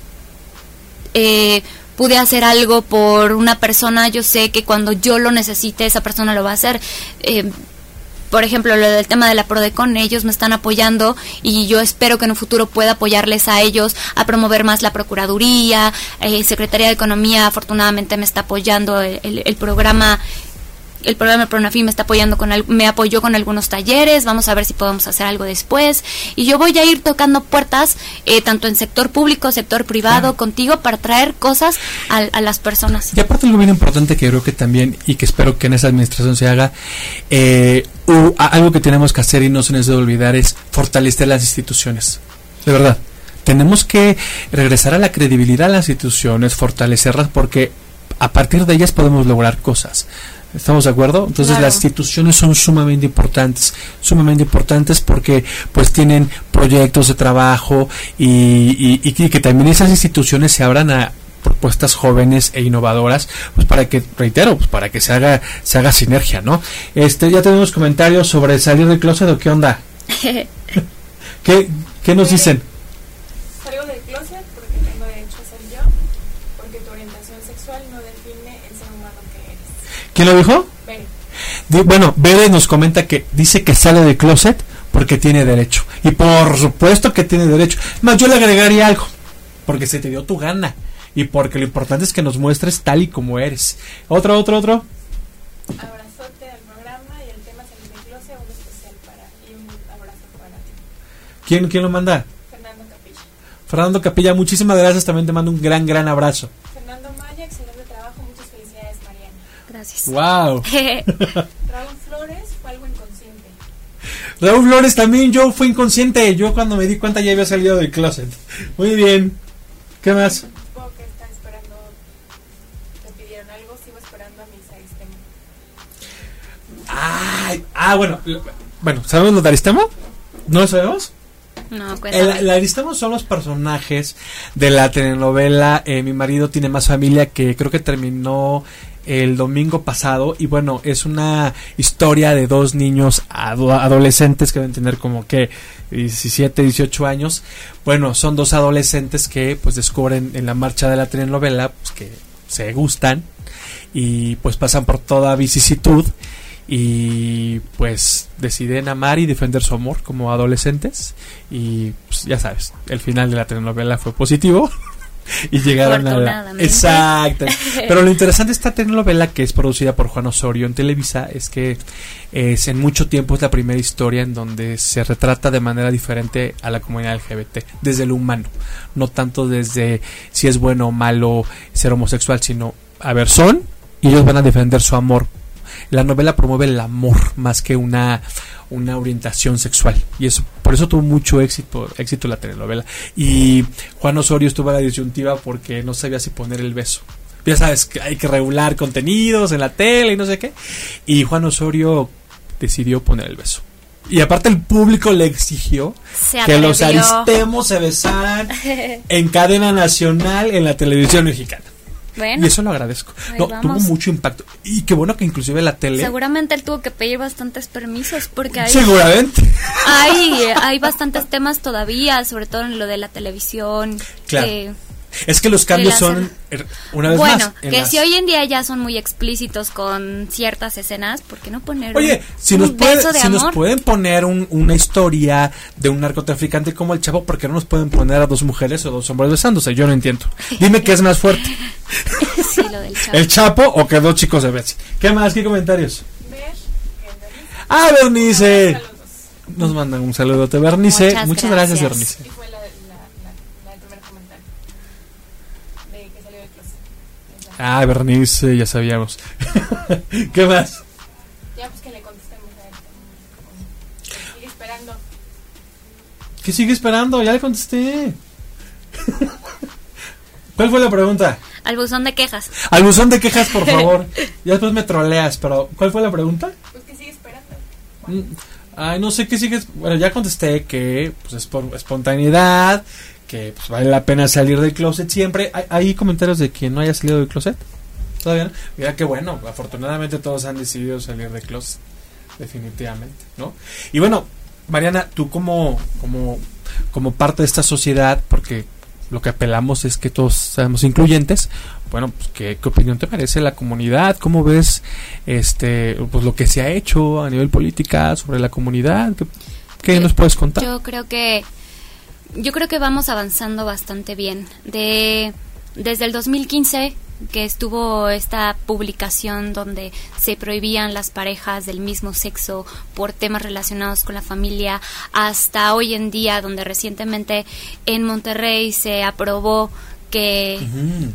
eh, pude hacer algo por una persona, yo sé que cuando yo lo necesite, esa persona lo va a hacer. Eh, por ejemplo, lo del tema de la Prodecon, ellos me están apoyando y yo espero que en un futuro pueda apoyarles a ellos a promover más la Procuraduría, eh, Secretaría de Economía afortunadamente me está apoyando el, el programa el programa Pronafi me está apoyando con me apoyó con algunos talleres, vamos a ver si podemos hacer algo después y yo voy a ir tocando puertas eh, tanto en sector público, sector privado, contigo para traer cosas a, las personas. Y aparte algo bien importante que creo que también y que espero que en esa administración se haga, eh, algo que tenemos que hacer y no se nos debe olvidar es fortalecer las instituciones, de verdad. Tenemos que regresar a la credibilidad de las instituciones, fortalecerlas porque a partir de ellas podemos lograr cosas. ¿Estamos de acuerdo? Entonces las instituciones son sumamente importantes, sumamente importantes porque pues tienen proyectos de trabajo y, y, que también esas instituciones se abran a propuestas jóvenes e innovadoras, pues para que, reitero, pues para que se haga, se haga sinergia, ¿no? Este, ya tenemos comentarios sobre salir del closet o qué onda. ¿Qué, ¿Qué nos dicen? ¿Quién lo dijo? Bueno, Bere nos comenta que dice que sale de closet porque tiene derecho. Y por supuesto que tiene derecho. Más yo le agregaría algo. Porque se te dio tu gana. Y porque lo importante es que nos muestres tal y como eres. Otro, otro, otro. Abrazote al programa y el tema salir de closet, un especial para y un abrazo para ti. ¿Quién, ¿Quién lo manda? Fernando Capilla. Fernando Capilla, muchísimas gracias. También te mando un gran, gran abrazo. ¡Wow! Raúl Flores fue algo inconsciente. Raúl Flores también, yo fui inconsciente. Yo cuando me di cuenta ya había salido del closet. Muy bien. ¿Qué más? Supongo que está esperando. Te pidieron algo, sigo esperando a mis Aristemo. Ay, ah, bueno. Bueno, ¿sabemos lo de Aristemo? ¿No lo sabemos? No, cuéntame. El, Aristemo son los personajes de la telenovela eh, Mi marido tiene más familia que creo que terminó el domingo pasado y bueno, es una historia de dos niños adolescentes que deben tener como que 17, 18 años. Bueno, son dos adolescentes que pues descubren en la marcha de la telenovela pues, que se gustan y pues pasan por toda vicisitud y pues deciden amar y defender su amor como adolescentes y pues, ya sabes, el final de la telenovela fue positivo. y llegaron a la... Exacto. Pero lo interesante de esta telenovela que es producida por Juan Osorio en Televisa es que es en mucho tiempo es la primera historia en donde se retrata de manera diferente a la comunidad LGBT, desde lo humano, no tanto desde si es bueno o malo ser homosexual, sino a ver, son y ellos van a defender su amor. La novela promueve el amor más que una una orientación sexual. Y eso por eso tuvo mucho éxito éxito la telenovela. Y Juan Osorio estuvo a la disyuntiva porque no sabía si poner el beso. Ya sabes que hay que regular contenidos en la tele y no sé qué. Y Juan Osorio decidió poner el beso. Y aparte el público le exigió que los aristemos se besaran en cadena nacional en la televisión mexicana y eso lo agradezco. No, tuvo mucho impacto. Y qué bueno que inclusive la tele... Seguramente él tuvo que pedir bastantes permisos porque hay... Seguramente. Hay, hay bastantes temas todavía, sobre todo en lo de la televisión. Claro. Es que los cambios son, er, una vez bueno, más... Bueno, que si hoy en día ya son muy explícitos con ciertas escenas, ¿por qué no poner Oye, si, nos, si nos pueden poner una historia de un narcotraficante como el Chavo, ¿por qué no nos pueden poner a dos mujeres o dos hombres besándose? Yo no entiendo. Dime qué es más fuerte. ¿El Chapo o que dos chicos de Betsy? ¿Qué más? ¿Qué comentarios? Ah, Bernice. Nos mandan un saludo a Bernice. Muchas, gracias, Bernice. Ah, Bernice, ya sabíamos. ¿Qué más? Ya, pues que le contestemos a él. Sigue esperando. ¿Qué sigue esperando? Ya le contesté. ¿Cuál fue la pregunta? Al buzón de quejas. Al buzón de quejas, por favor. Ya después me troleas, pero ¿cuál fue la pregunta? Pues que sigue esperando. Mm, Ay, no sé qué sigues. Bueno, ya contesté que pues, es por espontaneidad, que pues, vale la pena salir del closet siempre. ¿Hay, hay comentarios de quien no haya salido del closet? Todavía no. Mira que bueno, afortunadamente todos han decidido salir del closet. Definitivamente, ¿no? Y bueno, Mariana, tú como, como, como parte de esta sociedad, porque lo que apelamos es que todos seamos incluyentes. Bueno, pues ¿qué, qué opinión te merece la comunidad? ¿Cómo ves este pues lo que se ha hecho a nivel política sobre la comunidad? ¿Qué, qué Yo- nos puedes contar? Yo creo que yo creo que vamos avanzando bastante bien. De desde el 2015 que estuvo esta publicación donde se prohibían las parejas del mismo sexo por temas relacionados con la familia hasta hoy en día donde recientemente en Monterrey se aprobó que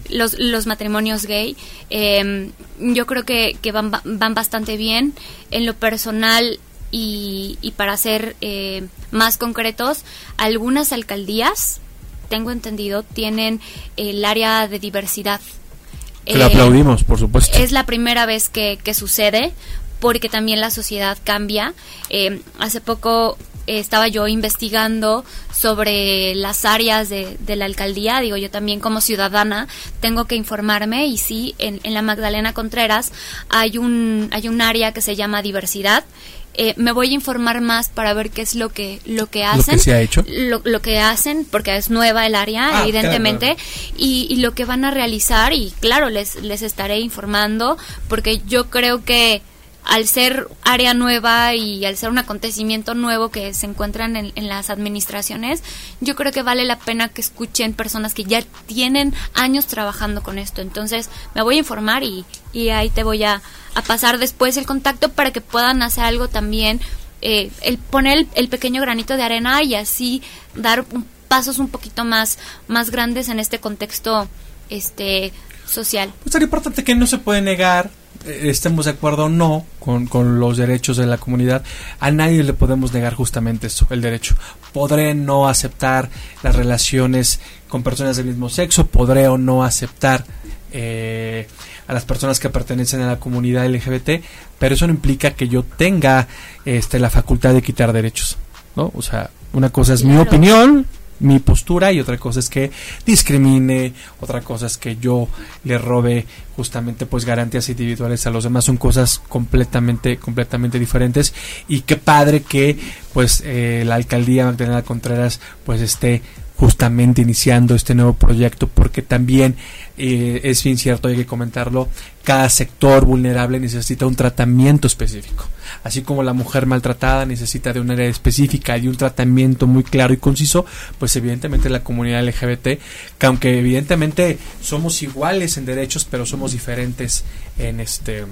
los, los matrimonios gay, eh, yo creo que, que van, van bastante bien. En lo personal y, y para ser eh, más concretos, algunas alcaldías, tengo entendido, tienen el área de diversidad. Que lo Eh, aplaudimos, por supuesto. es la primera vez que, que sucede porque también la sociedad cambia. Eh, hace poco eh, estaba yo investigando sobre las áreas de, de la alcaldía. Digo, yo también como ciudadana tengo que informarme y sí, en, en la Magdalena Contreras hay un, hay un área que se llama diversidad. Eh, me voy a informar más para ver qué es lo que lo que Lo que hacen se ha hecho. lo, lo que hacen porque es nueva el área Ah, evidentemente claro, y, y lo que van a realizar y claro les les estaré informando porque yo creo que al ser área nueva y al ser un acontecimiento nuevo que se encuentran en, en las administraciones, yo creo que vale la pena que escuchen personas que ya tienen años trabajando con esto. Entonces, me voy a informar y, y ahí te voy a, pasar después el contacto para que puedan hacer algo también, eh, el poner el, el pequeño granito de arena y así dar un- pasos un poquito más, más grandes en este contexto este social. Pues sería importante que no se puede negar, estemos de acuerdo o no con, con los derechos de la comunidad. A nadie le podemos negar justamente eso, el derecho. Podré no aceptar las relaciones con personas del mismo sexo, podré o no aceptar eh, a las personas que pertenecen a la comunidad LGBT, pero eso no implica que yo tenga este, la facultad de quitar derechos. ¿no? O sea, una cosa es mi opinión, mi postura y otra cosa es que discrimine, otra cosa es que yo le robe justamente pues garantías individuales a los demás. Son cosas completamente completamente diferentes. Y qué padre que pues eh, la alcaldía Magdalena Contreras pues esté justamente iniciando este nuevo proyecto porque también eh, es bien cierto hay que comentarlo cada sector vulnerable necesita un tratamiento específico. Así como la mujer maltratada necesita de un área específica y un tratamiento muy claro y conciso pues evidentemente la comunidad LGBT que aunque evidentemente somos iguales en derechos pero somos diferentes en este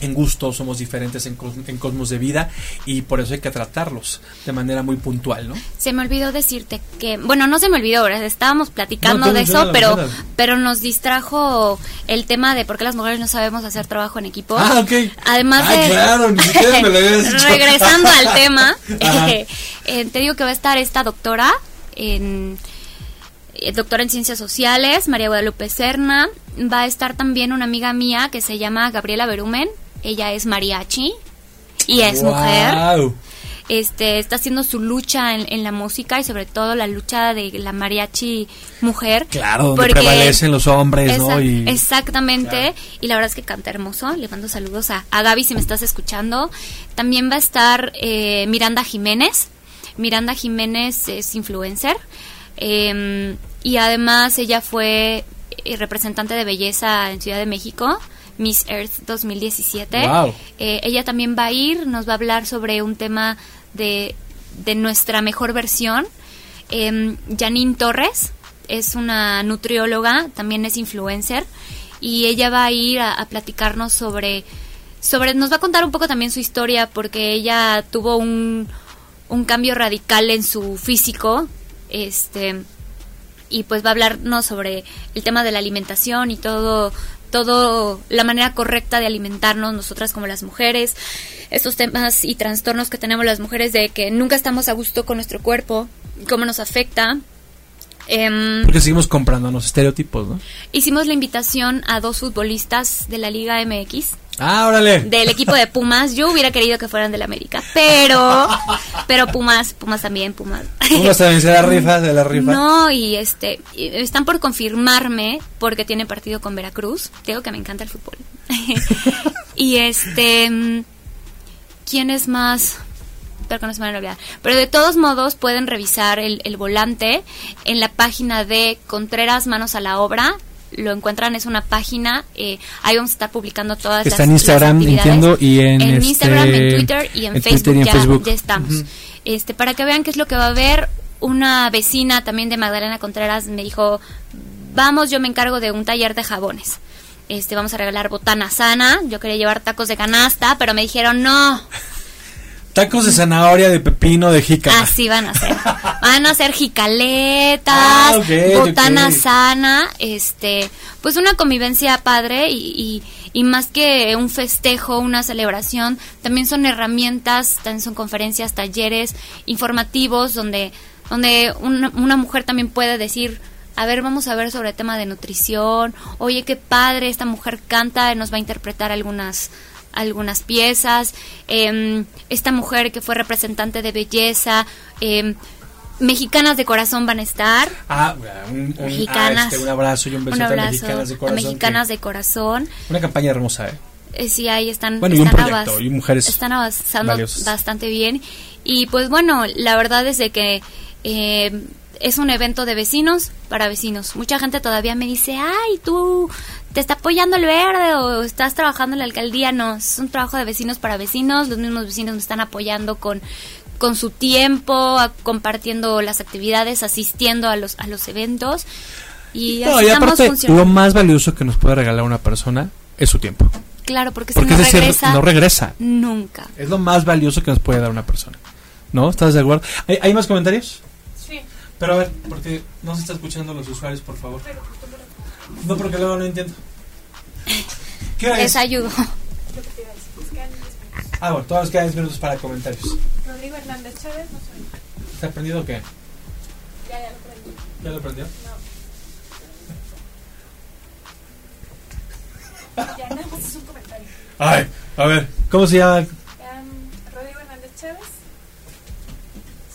en gustos, somos diferentes en, cos- en cosmos de vida y por eso hay que tratarlos de manera muy puntual, ¿no? Se me olvidó decirte que, bueno, no se me olvidó, estábamos platicando No, de eso, pero, pero nos distrajo el tema de por qué las mujeres no sabemos hacer trabajo en equipo. Ah, ok. Además Ah, de... claro, ni siquiera me lo. Regresando al tema, eh, eh, te digo que va a estar esta doctora en... eh, Doctora en Ciencias Sociales, María Guadalupe Serna. Va a estar también una amiga mía que se llama Gabriela Berumen. Ella es mariachi y es mujer. Este está haciendo su lucha en, en la música y sobre todo la lucha de la mariachi mujer. Claro, donde porque- prevalecen los hombres, ¿no? Y exactamente. Claro. y la verdad es que canta hermoso. Le mando saludos a, a Gaby si me estás escuchando. También va a estar eh, Miranda Jiménez. Miranda Jiménez es influencer. Eh, y además ella fue eh, representante de belleza en Ciudad de México Miss Earth 2017 Wow. eh, ella también va a ir, nos va a hablar sobre un tema de, de nuestra mejor versión. Eh, Janine Torres es una nutrióloga, también es influencer, y ella va a ir a, a platicarnos sobre, sobre, nos va a contar un poco también su historia, porque ella tuvo un, un cambio radical en su físico, este, y pues va a hablarnos sobre el tema de la alimentación y todo todo la manera correcta de alimentarnos nosotras como las mujeres, estos temas y trastornos que tenemos las mujeres de que nunca estamos a gusto con nuestro cuerpo, cómo nos afecta. Em, Porque seguimos comprándonos estereotipos, ¿no? hicimos la invitación a dos futbolistas de la Liga MX, Ah, órale. del equipo de Pumas. Yo hubiera querido que fueran del América, pero pero Pumas, Pumas también, Pumas. Pumas también se la rifa, se la rifa. No, y este están por confirmarme porque tiene partido con Veracruz. Te Digo que me encanta el fútbol. y este mm, ¿quién es más? Espero que no se van a olvidar. Pero de todos modos pueden revisar el, el volante en la página de Contreras Manos a la Obra. Lo encuentran, es una página. eh, ahí vamos a estar publicando todas Está las en Instagram, las entiendo, y en, este, Instagram, en Twitter y en, en Facebook, Twitter y en ya, Facebook. ya estamos. Este, para que vean qué es lo que va a haber. Una vecina también de Magdalena Contreras me dijo, vamos, yo me encargo de un taller de jabones. Este, vamos a regalar botana sana. Yo quería llevar tacos de canasta, pero me dijeron, no, Tacos de zanahoria, de pepino, de jícama. así van a ser. Van a ser jicaletas, Ah, botana sana, este, pues una convivencia padre y, y, y más que un festejo, una celebración, también son herramientas, también son conferencias, talleres informativos donde, donde una, una mujer también puede decir, a ver, vamos a ver sobre el tema de nutrición. Oye, qué padre, esta mujer canta, nos va a interpretar algunas algunas piezas. Em, esta mujer que fue representante de belleza. em, mexicanas de corazón van a estar. Ah, un, un, Mexicanas. ah, este, un abrazo y un beso a mexicanas de a corazón. mexicanas que- de corazón. Una campaña hermosa, ¿eh? Eh, sí, ahí están. Bueno, y un están proyecto, y mujeres Están avanzando valiosas. bastante bien. Y pues bueno, la verdad es de que eh, es un evento de vecinos para vecinos. Mucha gente todavía me dice, ay, tú te está apoyando el verde o estás trabajando en la alcaldía. No, es un trabajo de vecinos para vecinos. Los mismos vecinos me están apoyando con con su tiempo, a- compartiendo las actividades, asistiendo a los a los eventos y así No, y estamos aparte, funcionando. lo más valioso que nos puede regalar una persona es su tiempo. Claro, porque, Porque si es no decir, regresa, no regresa. nunca. Es lo más valioso que nos puede dar una persona. ¿No? ¿Estás de acuerdo? ¿Hay, hay más comentarios? Sí, Pero a ver, porque no se está escuchando los usuarios, por favor. No, porque luego no entiendo. ¿Qué hora es? Les ayudo. lo que te iba a decir. Nos quedan 10 minutos. Ah, bueno, todos quedan 10 minutos para comentarios. Rodrigo Hernández Chávez, no soy. ¿Está aprendido o qué? Ya, ya lo aprendí. ¿Ya lo aprendió? No. Ya, nada más es un comentario. Ay, a ver, ¿cómo se llama? Em, Rodrigo Hernández Chávez.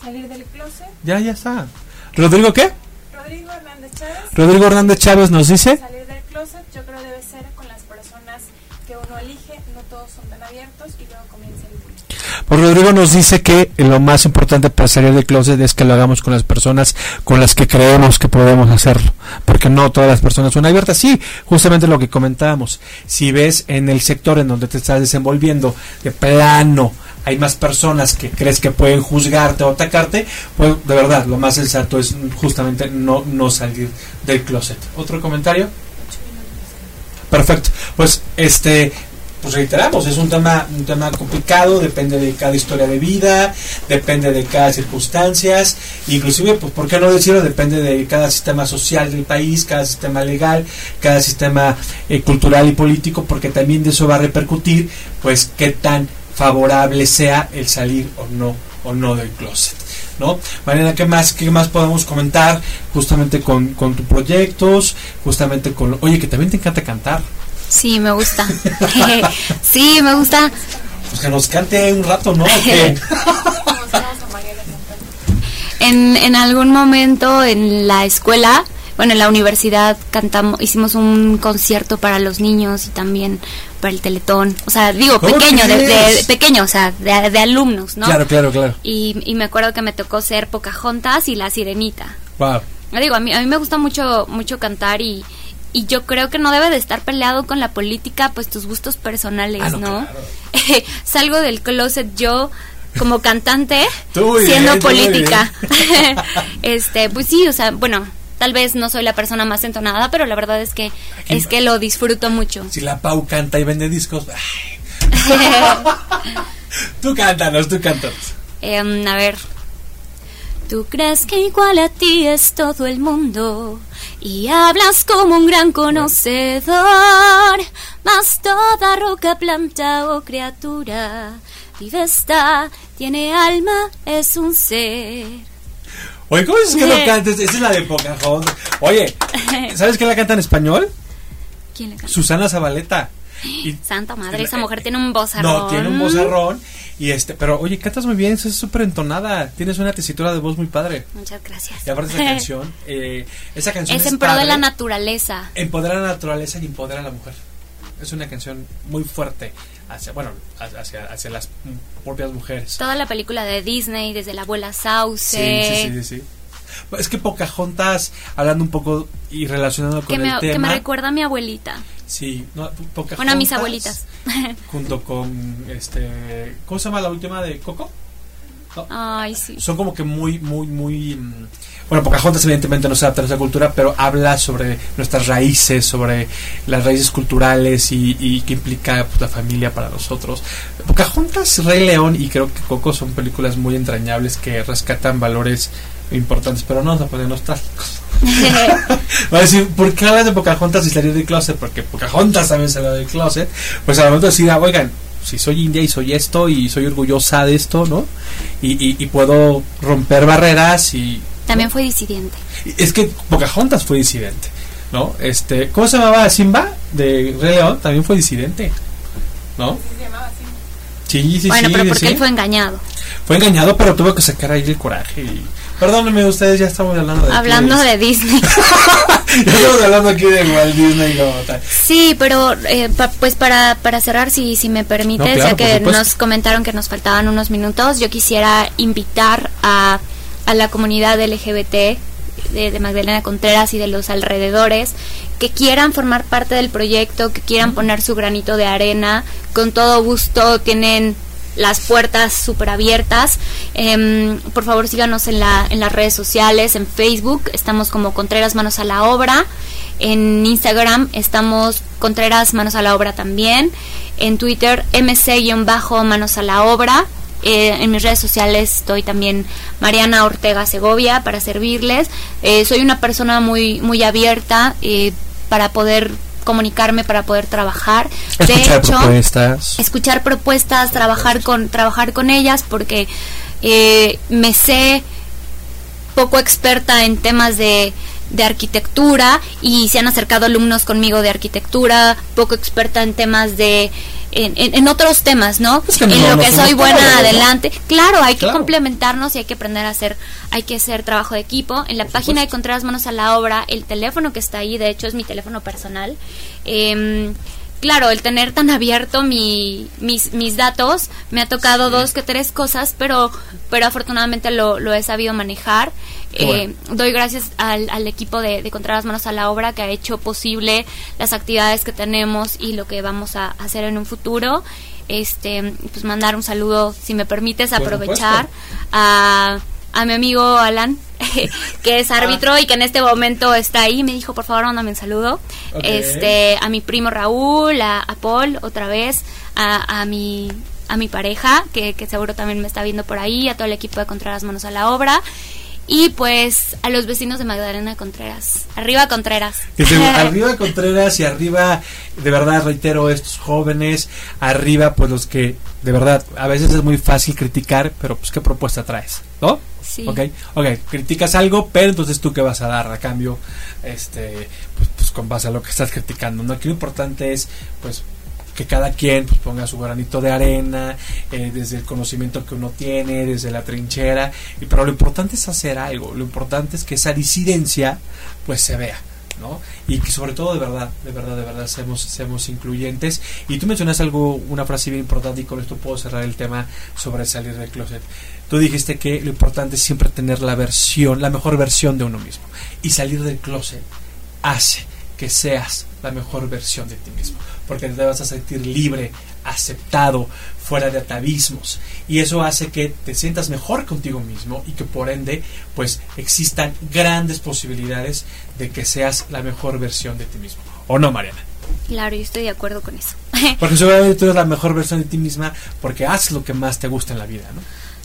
Salir del closet. Ya, ya está. ¿Rodrigo qué? Rodrigo Hernández Chávez. Rodrigo Hernández Chávez nos dice. Salir del closet, yo creo debe ser Rodrigo nos dice que lo más importante para salir del closet es que lo hagamos con las personas con las que creemos que podemos hacerlo, porque no todas las personas son abiertas. Sí, justamente lo que comentábamos. Si ves en el sector en donde te estás desenvolviendo de plano hay más personas que crees que pueden juzgarte o atacarte, pues de verdad lo más sensato es justamente no no salir del closet. ¿Otro comentario? Perfecto. Pues este pues reiteramos, es un tema un tema complicado, depende de cada historia de vida, depende de cada circunstancias, inclusive pues por qué no decirlo, depende de cada sistema social del país, cada sistema legal, cada sistema eh, cultural y político, porque también de eso va a repercutir pues qué tan favorable sea el salir o no o no del closet. ¿No? Mariana, ¿qué más, ¿qué más podemos comentar justamente con, con tus proyectos? Justamente con... Oye, que también te encanta cantar. Sí, me gusta. sí, me gusta. Pues que nos cante un rato, ¿no? En, en algún momento en la escuela, bueno, en la universidad cantamos, hicimos un concierto para los niños y también para el Teletón. O sea, digo, ¿Cómo pequeño, de, pequeño, o sea, de, de alumnos, ¿no? Claro, claro, claro. Y, y me acuerdo que me tocó ser Pocahontas y la Sirenita. Wow. Digo, a mí, a mí me gusta mucho, mucho cantar y, y yo creo que no debe de estar peleado con la política, pues tus gustos personales, Ah, no, ¿no? claro. Salgo del closet yo como cantante siendo política. este, pues sí, o sea, bueno, tal vez no soy la persona más entonada, pero la verdad es que Aquí- es que lo disfruto mucho. Si la Pau canta y vende discos. ay. tú cántanos, tú cántanos. Em, a ver. Tú crees que igual a ti es todo el mundo y hablas como un gran conocedor, mas toda roca, planta o criatura vive está, tiene alma, es un ser. Oye, ¿cómo es que no cantes? Esa es la de Pocahontas. Oye, ¿sabes quién la canta en español? ¿Quién le canta? Susana Zabaleta. Y- Santa madre, esa mujer tiene un vozarrón. No, tiene un vozarrón. Y este, pero oye, cantas muy bien, es súper entonada. Tienes una tesitura de voz muy padre. Muchas gracias. Y aparte esa canción, eh, esa canción es en pro de la naturaleza. Empodera la naturaleza y empodera a la mujer. Es una canción muy fuerte hacia, bueno, hacia, hacia las propias mujeres. Toda la película de Disney, desde la abuela Sí, Sauce. sí, sí, sí, sí. Es que Pocahontas, hablando un poco y relacionado con Que el me, que tema. me recuerda a mi abuelita. Sí, no, Pocahontas. Bueno, a mis abuelitas. Junto con, este, ¿cómo se llama la última de Coco? No, Ay, sí. son como que muy, muy, muy... mm, Bueno, Pocahontas evidentemente no se adapta a nuestra cultura, pero habla sobre nuestras raíces, sobre las raíces culturales y, y qué implica pues, la familia para nosotros. Pocahontas, Rey León y creo que Coco son películas muy entrañables que rescatan valores importantes, pero no a poner nostálgicos. Va a decir, ¿por qué hablas de Pocahontas y salir del closet? Porque Pocahontas también salió del closet. Pues al momento de decir, ah, oigan, si soy india y soy esto y soy orgullosa de esto, ¿no? Y, y, y puedo romper barreras y... También fue disidente. Es que Pocahontas fue disidente, ¿no? Este, ¿Cómo se llamaba Simba de Rey León? También fue disidente, ¿no? Se llamaba. Sí, sí, bueno, sí. pero porque sí. él fue engañado. Fue engañado, pero tuvo que sacar ahí el coraje. Y... Perdónenme, ustedes ya estamos hablando de... Hablando de Disney. ya estamos hablando aquí de Walt Disney como tal. Sí, pero eh, pa- pues para, para cerrar, si, si me permites, No, claro, ya que nos comentaron que nos faltaban unos minutos, yo quisiera invitar a, a la comunidad LGBT de, de Magdalena Contreras y de los alrededores que quieran formar parte del proyecto, que quieran poner su granito de arena, con todo gusto tienen las puertas súper abiertas. Em, por favor, síganos en, la, en las redes sociales, en Facebook, estamos como Contreras Manos a la Obra. En Instagram estamos Contreras Manos a la Obra también. En Twitter, MC-Manos a la Obra. Eh, en mis redes sociales estoy también Mariana Ortega Segovia para servirles. Eh, soy una persona muy, muy abierta eh, para poder comunicarme, para poder trabajar. De hecho, propuestas. escuchar propuestas, trabajar con trabajar con ellas porque eh, me sé poco experta en temas de, de arquitectura y se han acercado alumnos conmigo de arquitectura, poco experta en temas de en, en- en otros temas, ¿no? Que en no, lo que soy buena todos, ¿no? adelante. Claro, hay que complementarnos y hay que aprender a hacer, hay que hacer trabajo de equipo. En la Por página de supuesto. Contreras Manos a la Obra, el teléfono que está ahí, de hecho es mi teléfono personal. Em, claro, el tener tan abierto mi, mis, mis datos, me ha tocado Sí. dos que tres cosas, pero, pero afortunadamente lo, lo he sabido manejar. Eh, doy gracias al, al equipo de, de Contreras Manos a la Obra que ha hecho posible las actividades que tenemos y lo que vamos a hacer en un futuro. Este, pues mandar un saludo, si me permites, aprovechar a, a mi amigo Alan, que es árbitro y que en este momento está ahí. Me dijo, por favor, mándame un saludo. Este, a mi primo Raúl, a, a Paul, otra vez, a, a mi a mi pareja, que, que seguro también me está viendo por ahí, a todo el equipo de Contreras Manos a la Obra. Y pues a los vecinos de Magdalena Contreras. Arriba Contreras. Arriba Contreras y arriba, de verdad, reitero, estos jóvenes, arriba, pues los que, de verdad, a veces es muy fácil criticar, pero pues qué propuesta traes, ¿no? Sí. Ok, ok, criticas algo, pero entonces tú qué vas a dar a cambio, este, pues, pues con base a lo que estás criticando, ¿no? Aquí lo importante es, pues, que cada quien pues, ponga su granito de arena, eh, desde el conocimiento que uno tiene, desde la trinchera, y, pero lo importante es hacer algo, lo importante es que esa disidencia, pues, se vea. ¿no? Y que sobre todo de verdad, de verdad, de verdad seamos, seamos incluyentes. Y tú mencionas algo, una frase bien importante y con esto puedo cerrar el tema sobre salir del closet. Tú dijiste que lo importante es siempre tener la versión, la mejor versión de uno mismo. Y salir del closet hace que seas la mejor versión de ti mismo. Porque te vas a sentir libre, aceptado, fuera de atavismos. Y eso hace que te sientas mejor contigo mismo y que por ende pues existan grandes posibilidades de que seas la mejor versión de ti mismo. ¿O no, Mariana? Claro, yo estoy de acuerdo con eso. Porque seguramente tú eres la mejor versión de ti misma porque haces lo que más te gusta en la vida, ¿no?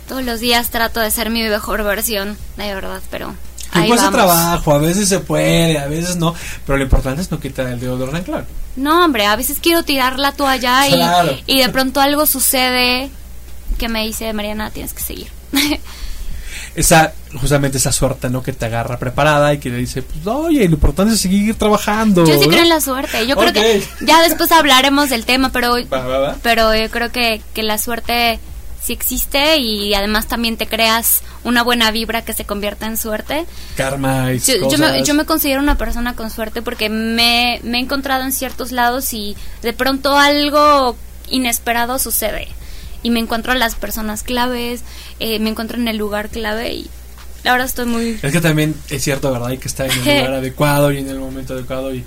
Todos los días trato de ser mi mejor versión, de verdad, pero ahí cuesta trabajo, a veces se puede, a veces no, pero lo importante es no quitar el dedo del renglón. No, hombre, a veces quiero tirar la toalla y, Claro. y de pronto algo sucede que me dice, Mariana, tienes que seguir. Esa, justamente esa suerte, ¿no? Que te agarra preparada y que le dice, pues, oye, lo importante es seguir trabajando. Yo sí ¿no? creo en la suerte. Yo creo que ya después hablaremos del tema, pero, Va, va, va. pero yo creo que, que la suerte sí existe y además también te creas una buena vibra que se convierta en suerte. Karma y Yo, yo me, yo me considero una persona con suerte porque me, me he encontrado en ciertos lados y de pronto algo inesperado sucede. Y me encuentro a las personas claves, eh, me encuentro en el lugar clave y verdad estoy muy... Es que también es cierto, ¿verdad? Hay que estar en el lugar adecuado y en el momento adecuado y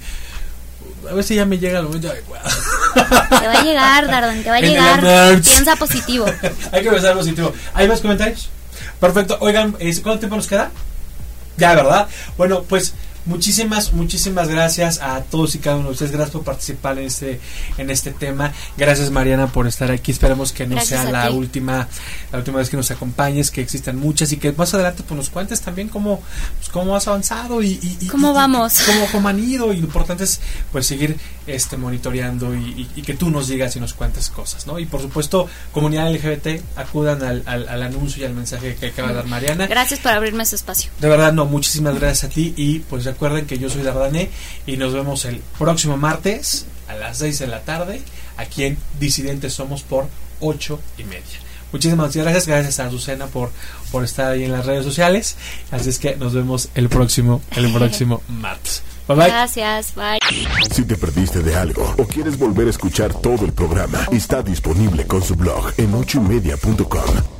a veces ya me llega el momento adecuado. Te va a llegar, Dardan, te va a En llegar. Piensa positivo. Hay que pensar positivo. ¿Hay más comentarios? Perfecto. Oigan, ¿es- ¿cuánto tiempo nos queda? Ya, ¿verdad? Bueno, pues muchísimas, muchísimas gracias a todos y cada uno de ustedes. Gracias por participar en este, en este tema. Gracias, Mariana, por estar aquí. Esperemos que no Gracias sea la ti. última, la última vez que nos acompañes, que existan muchas y que más adelante pues, nos cuentes también cómo, pues, cómo has avanzado y, y- y- ¿Cómo y- vamos? cómo, cómo han ido. Y lo importante es pues seguir este monitoreando y, que tú nos digas y nos cuentes cosas, ¿no? Y por supuesto, comunidad LGBT, acudan al, al- al anuncio y al mensaje que acaba de dar Mariana. Gracias por abrirme ese espacio. De verdad, no, muchísimas gracias a ti y pues recuerden que yo soy Dardané y nos vemos el próximo martes a las 6 de la tarde aquí en Disidentes Somos por 8 y media. Muchísimas gracias, gracias a Azucena por, por estar ahí en las redes sociales. Así es que nos vemos el próximo, el próximo martes. Bye bye. Gracias, bye. Si te perdiste de algo o quieres volver a escuchar todo el programa, está disponible con su blog en ochoymedia.com.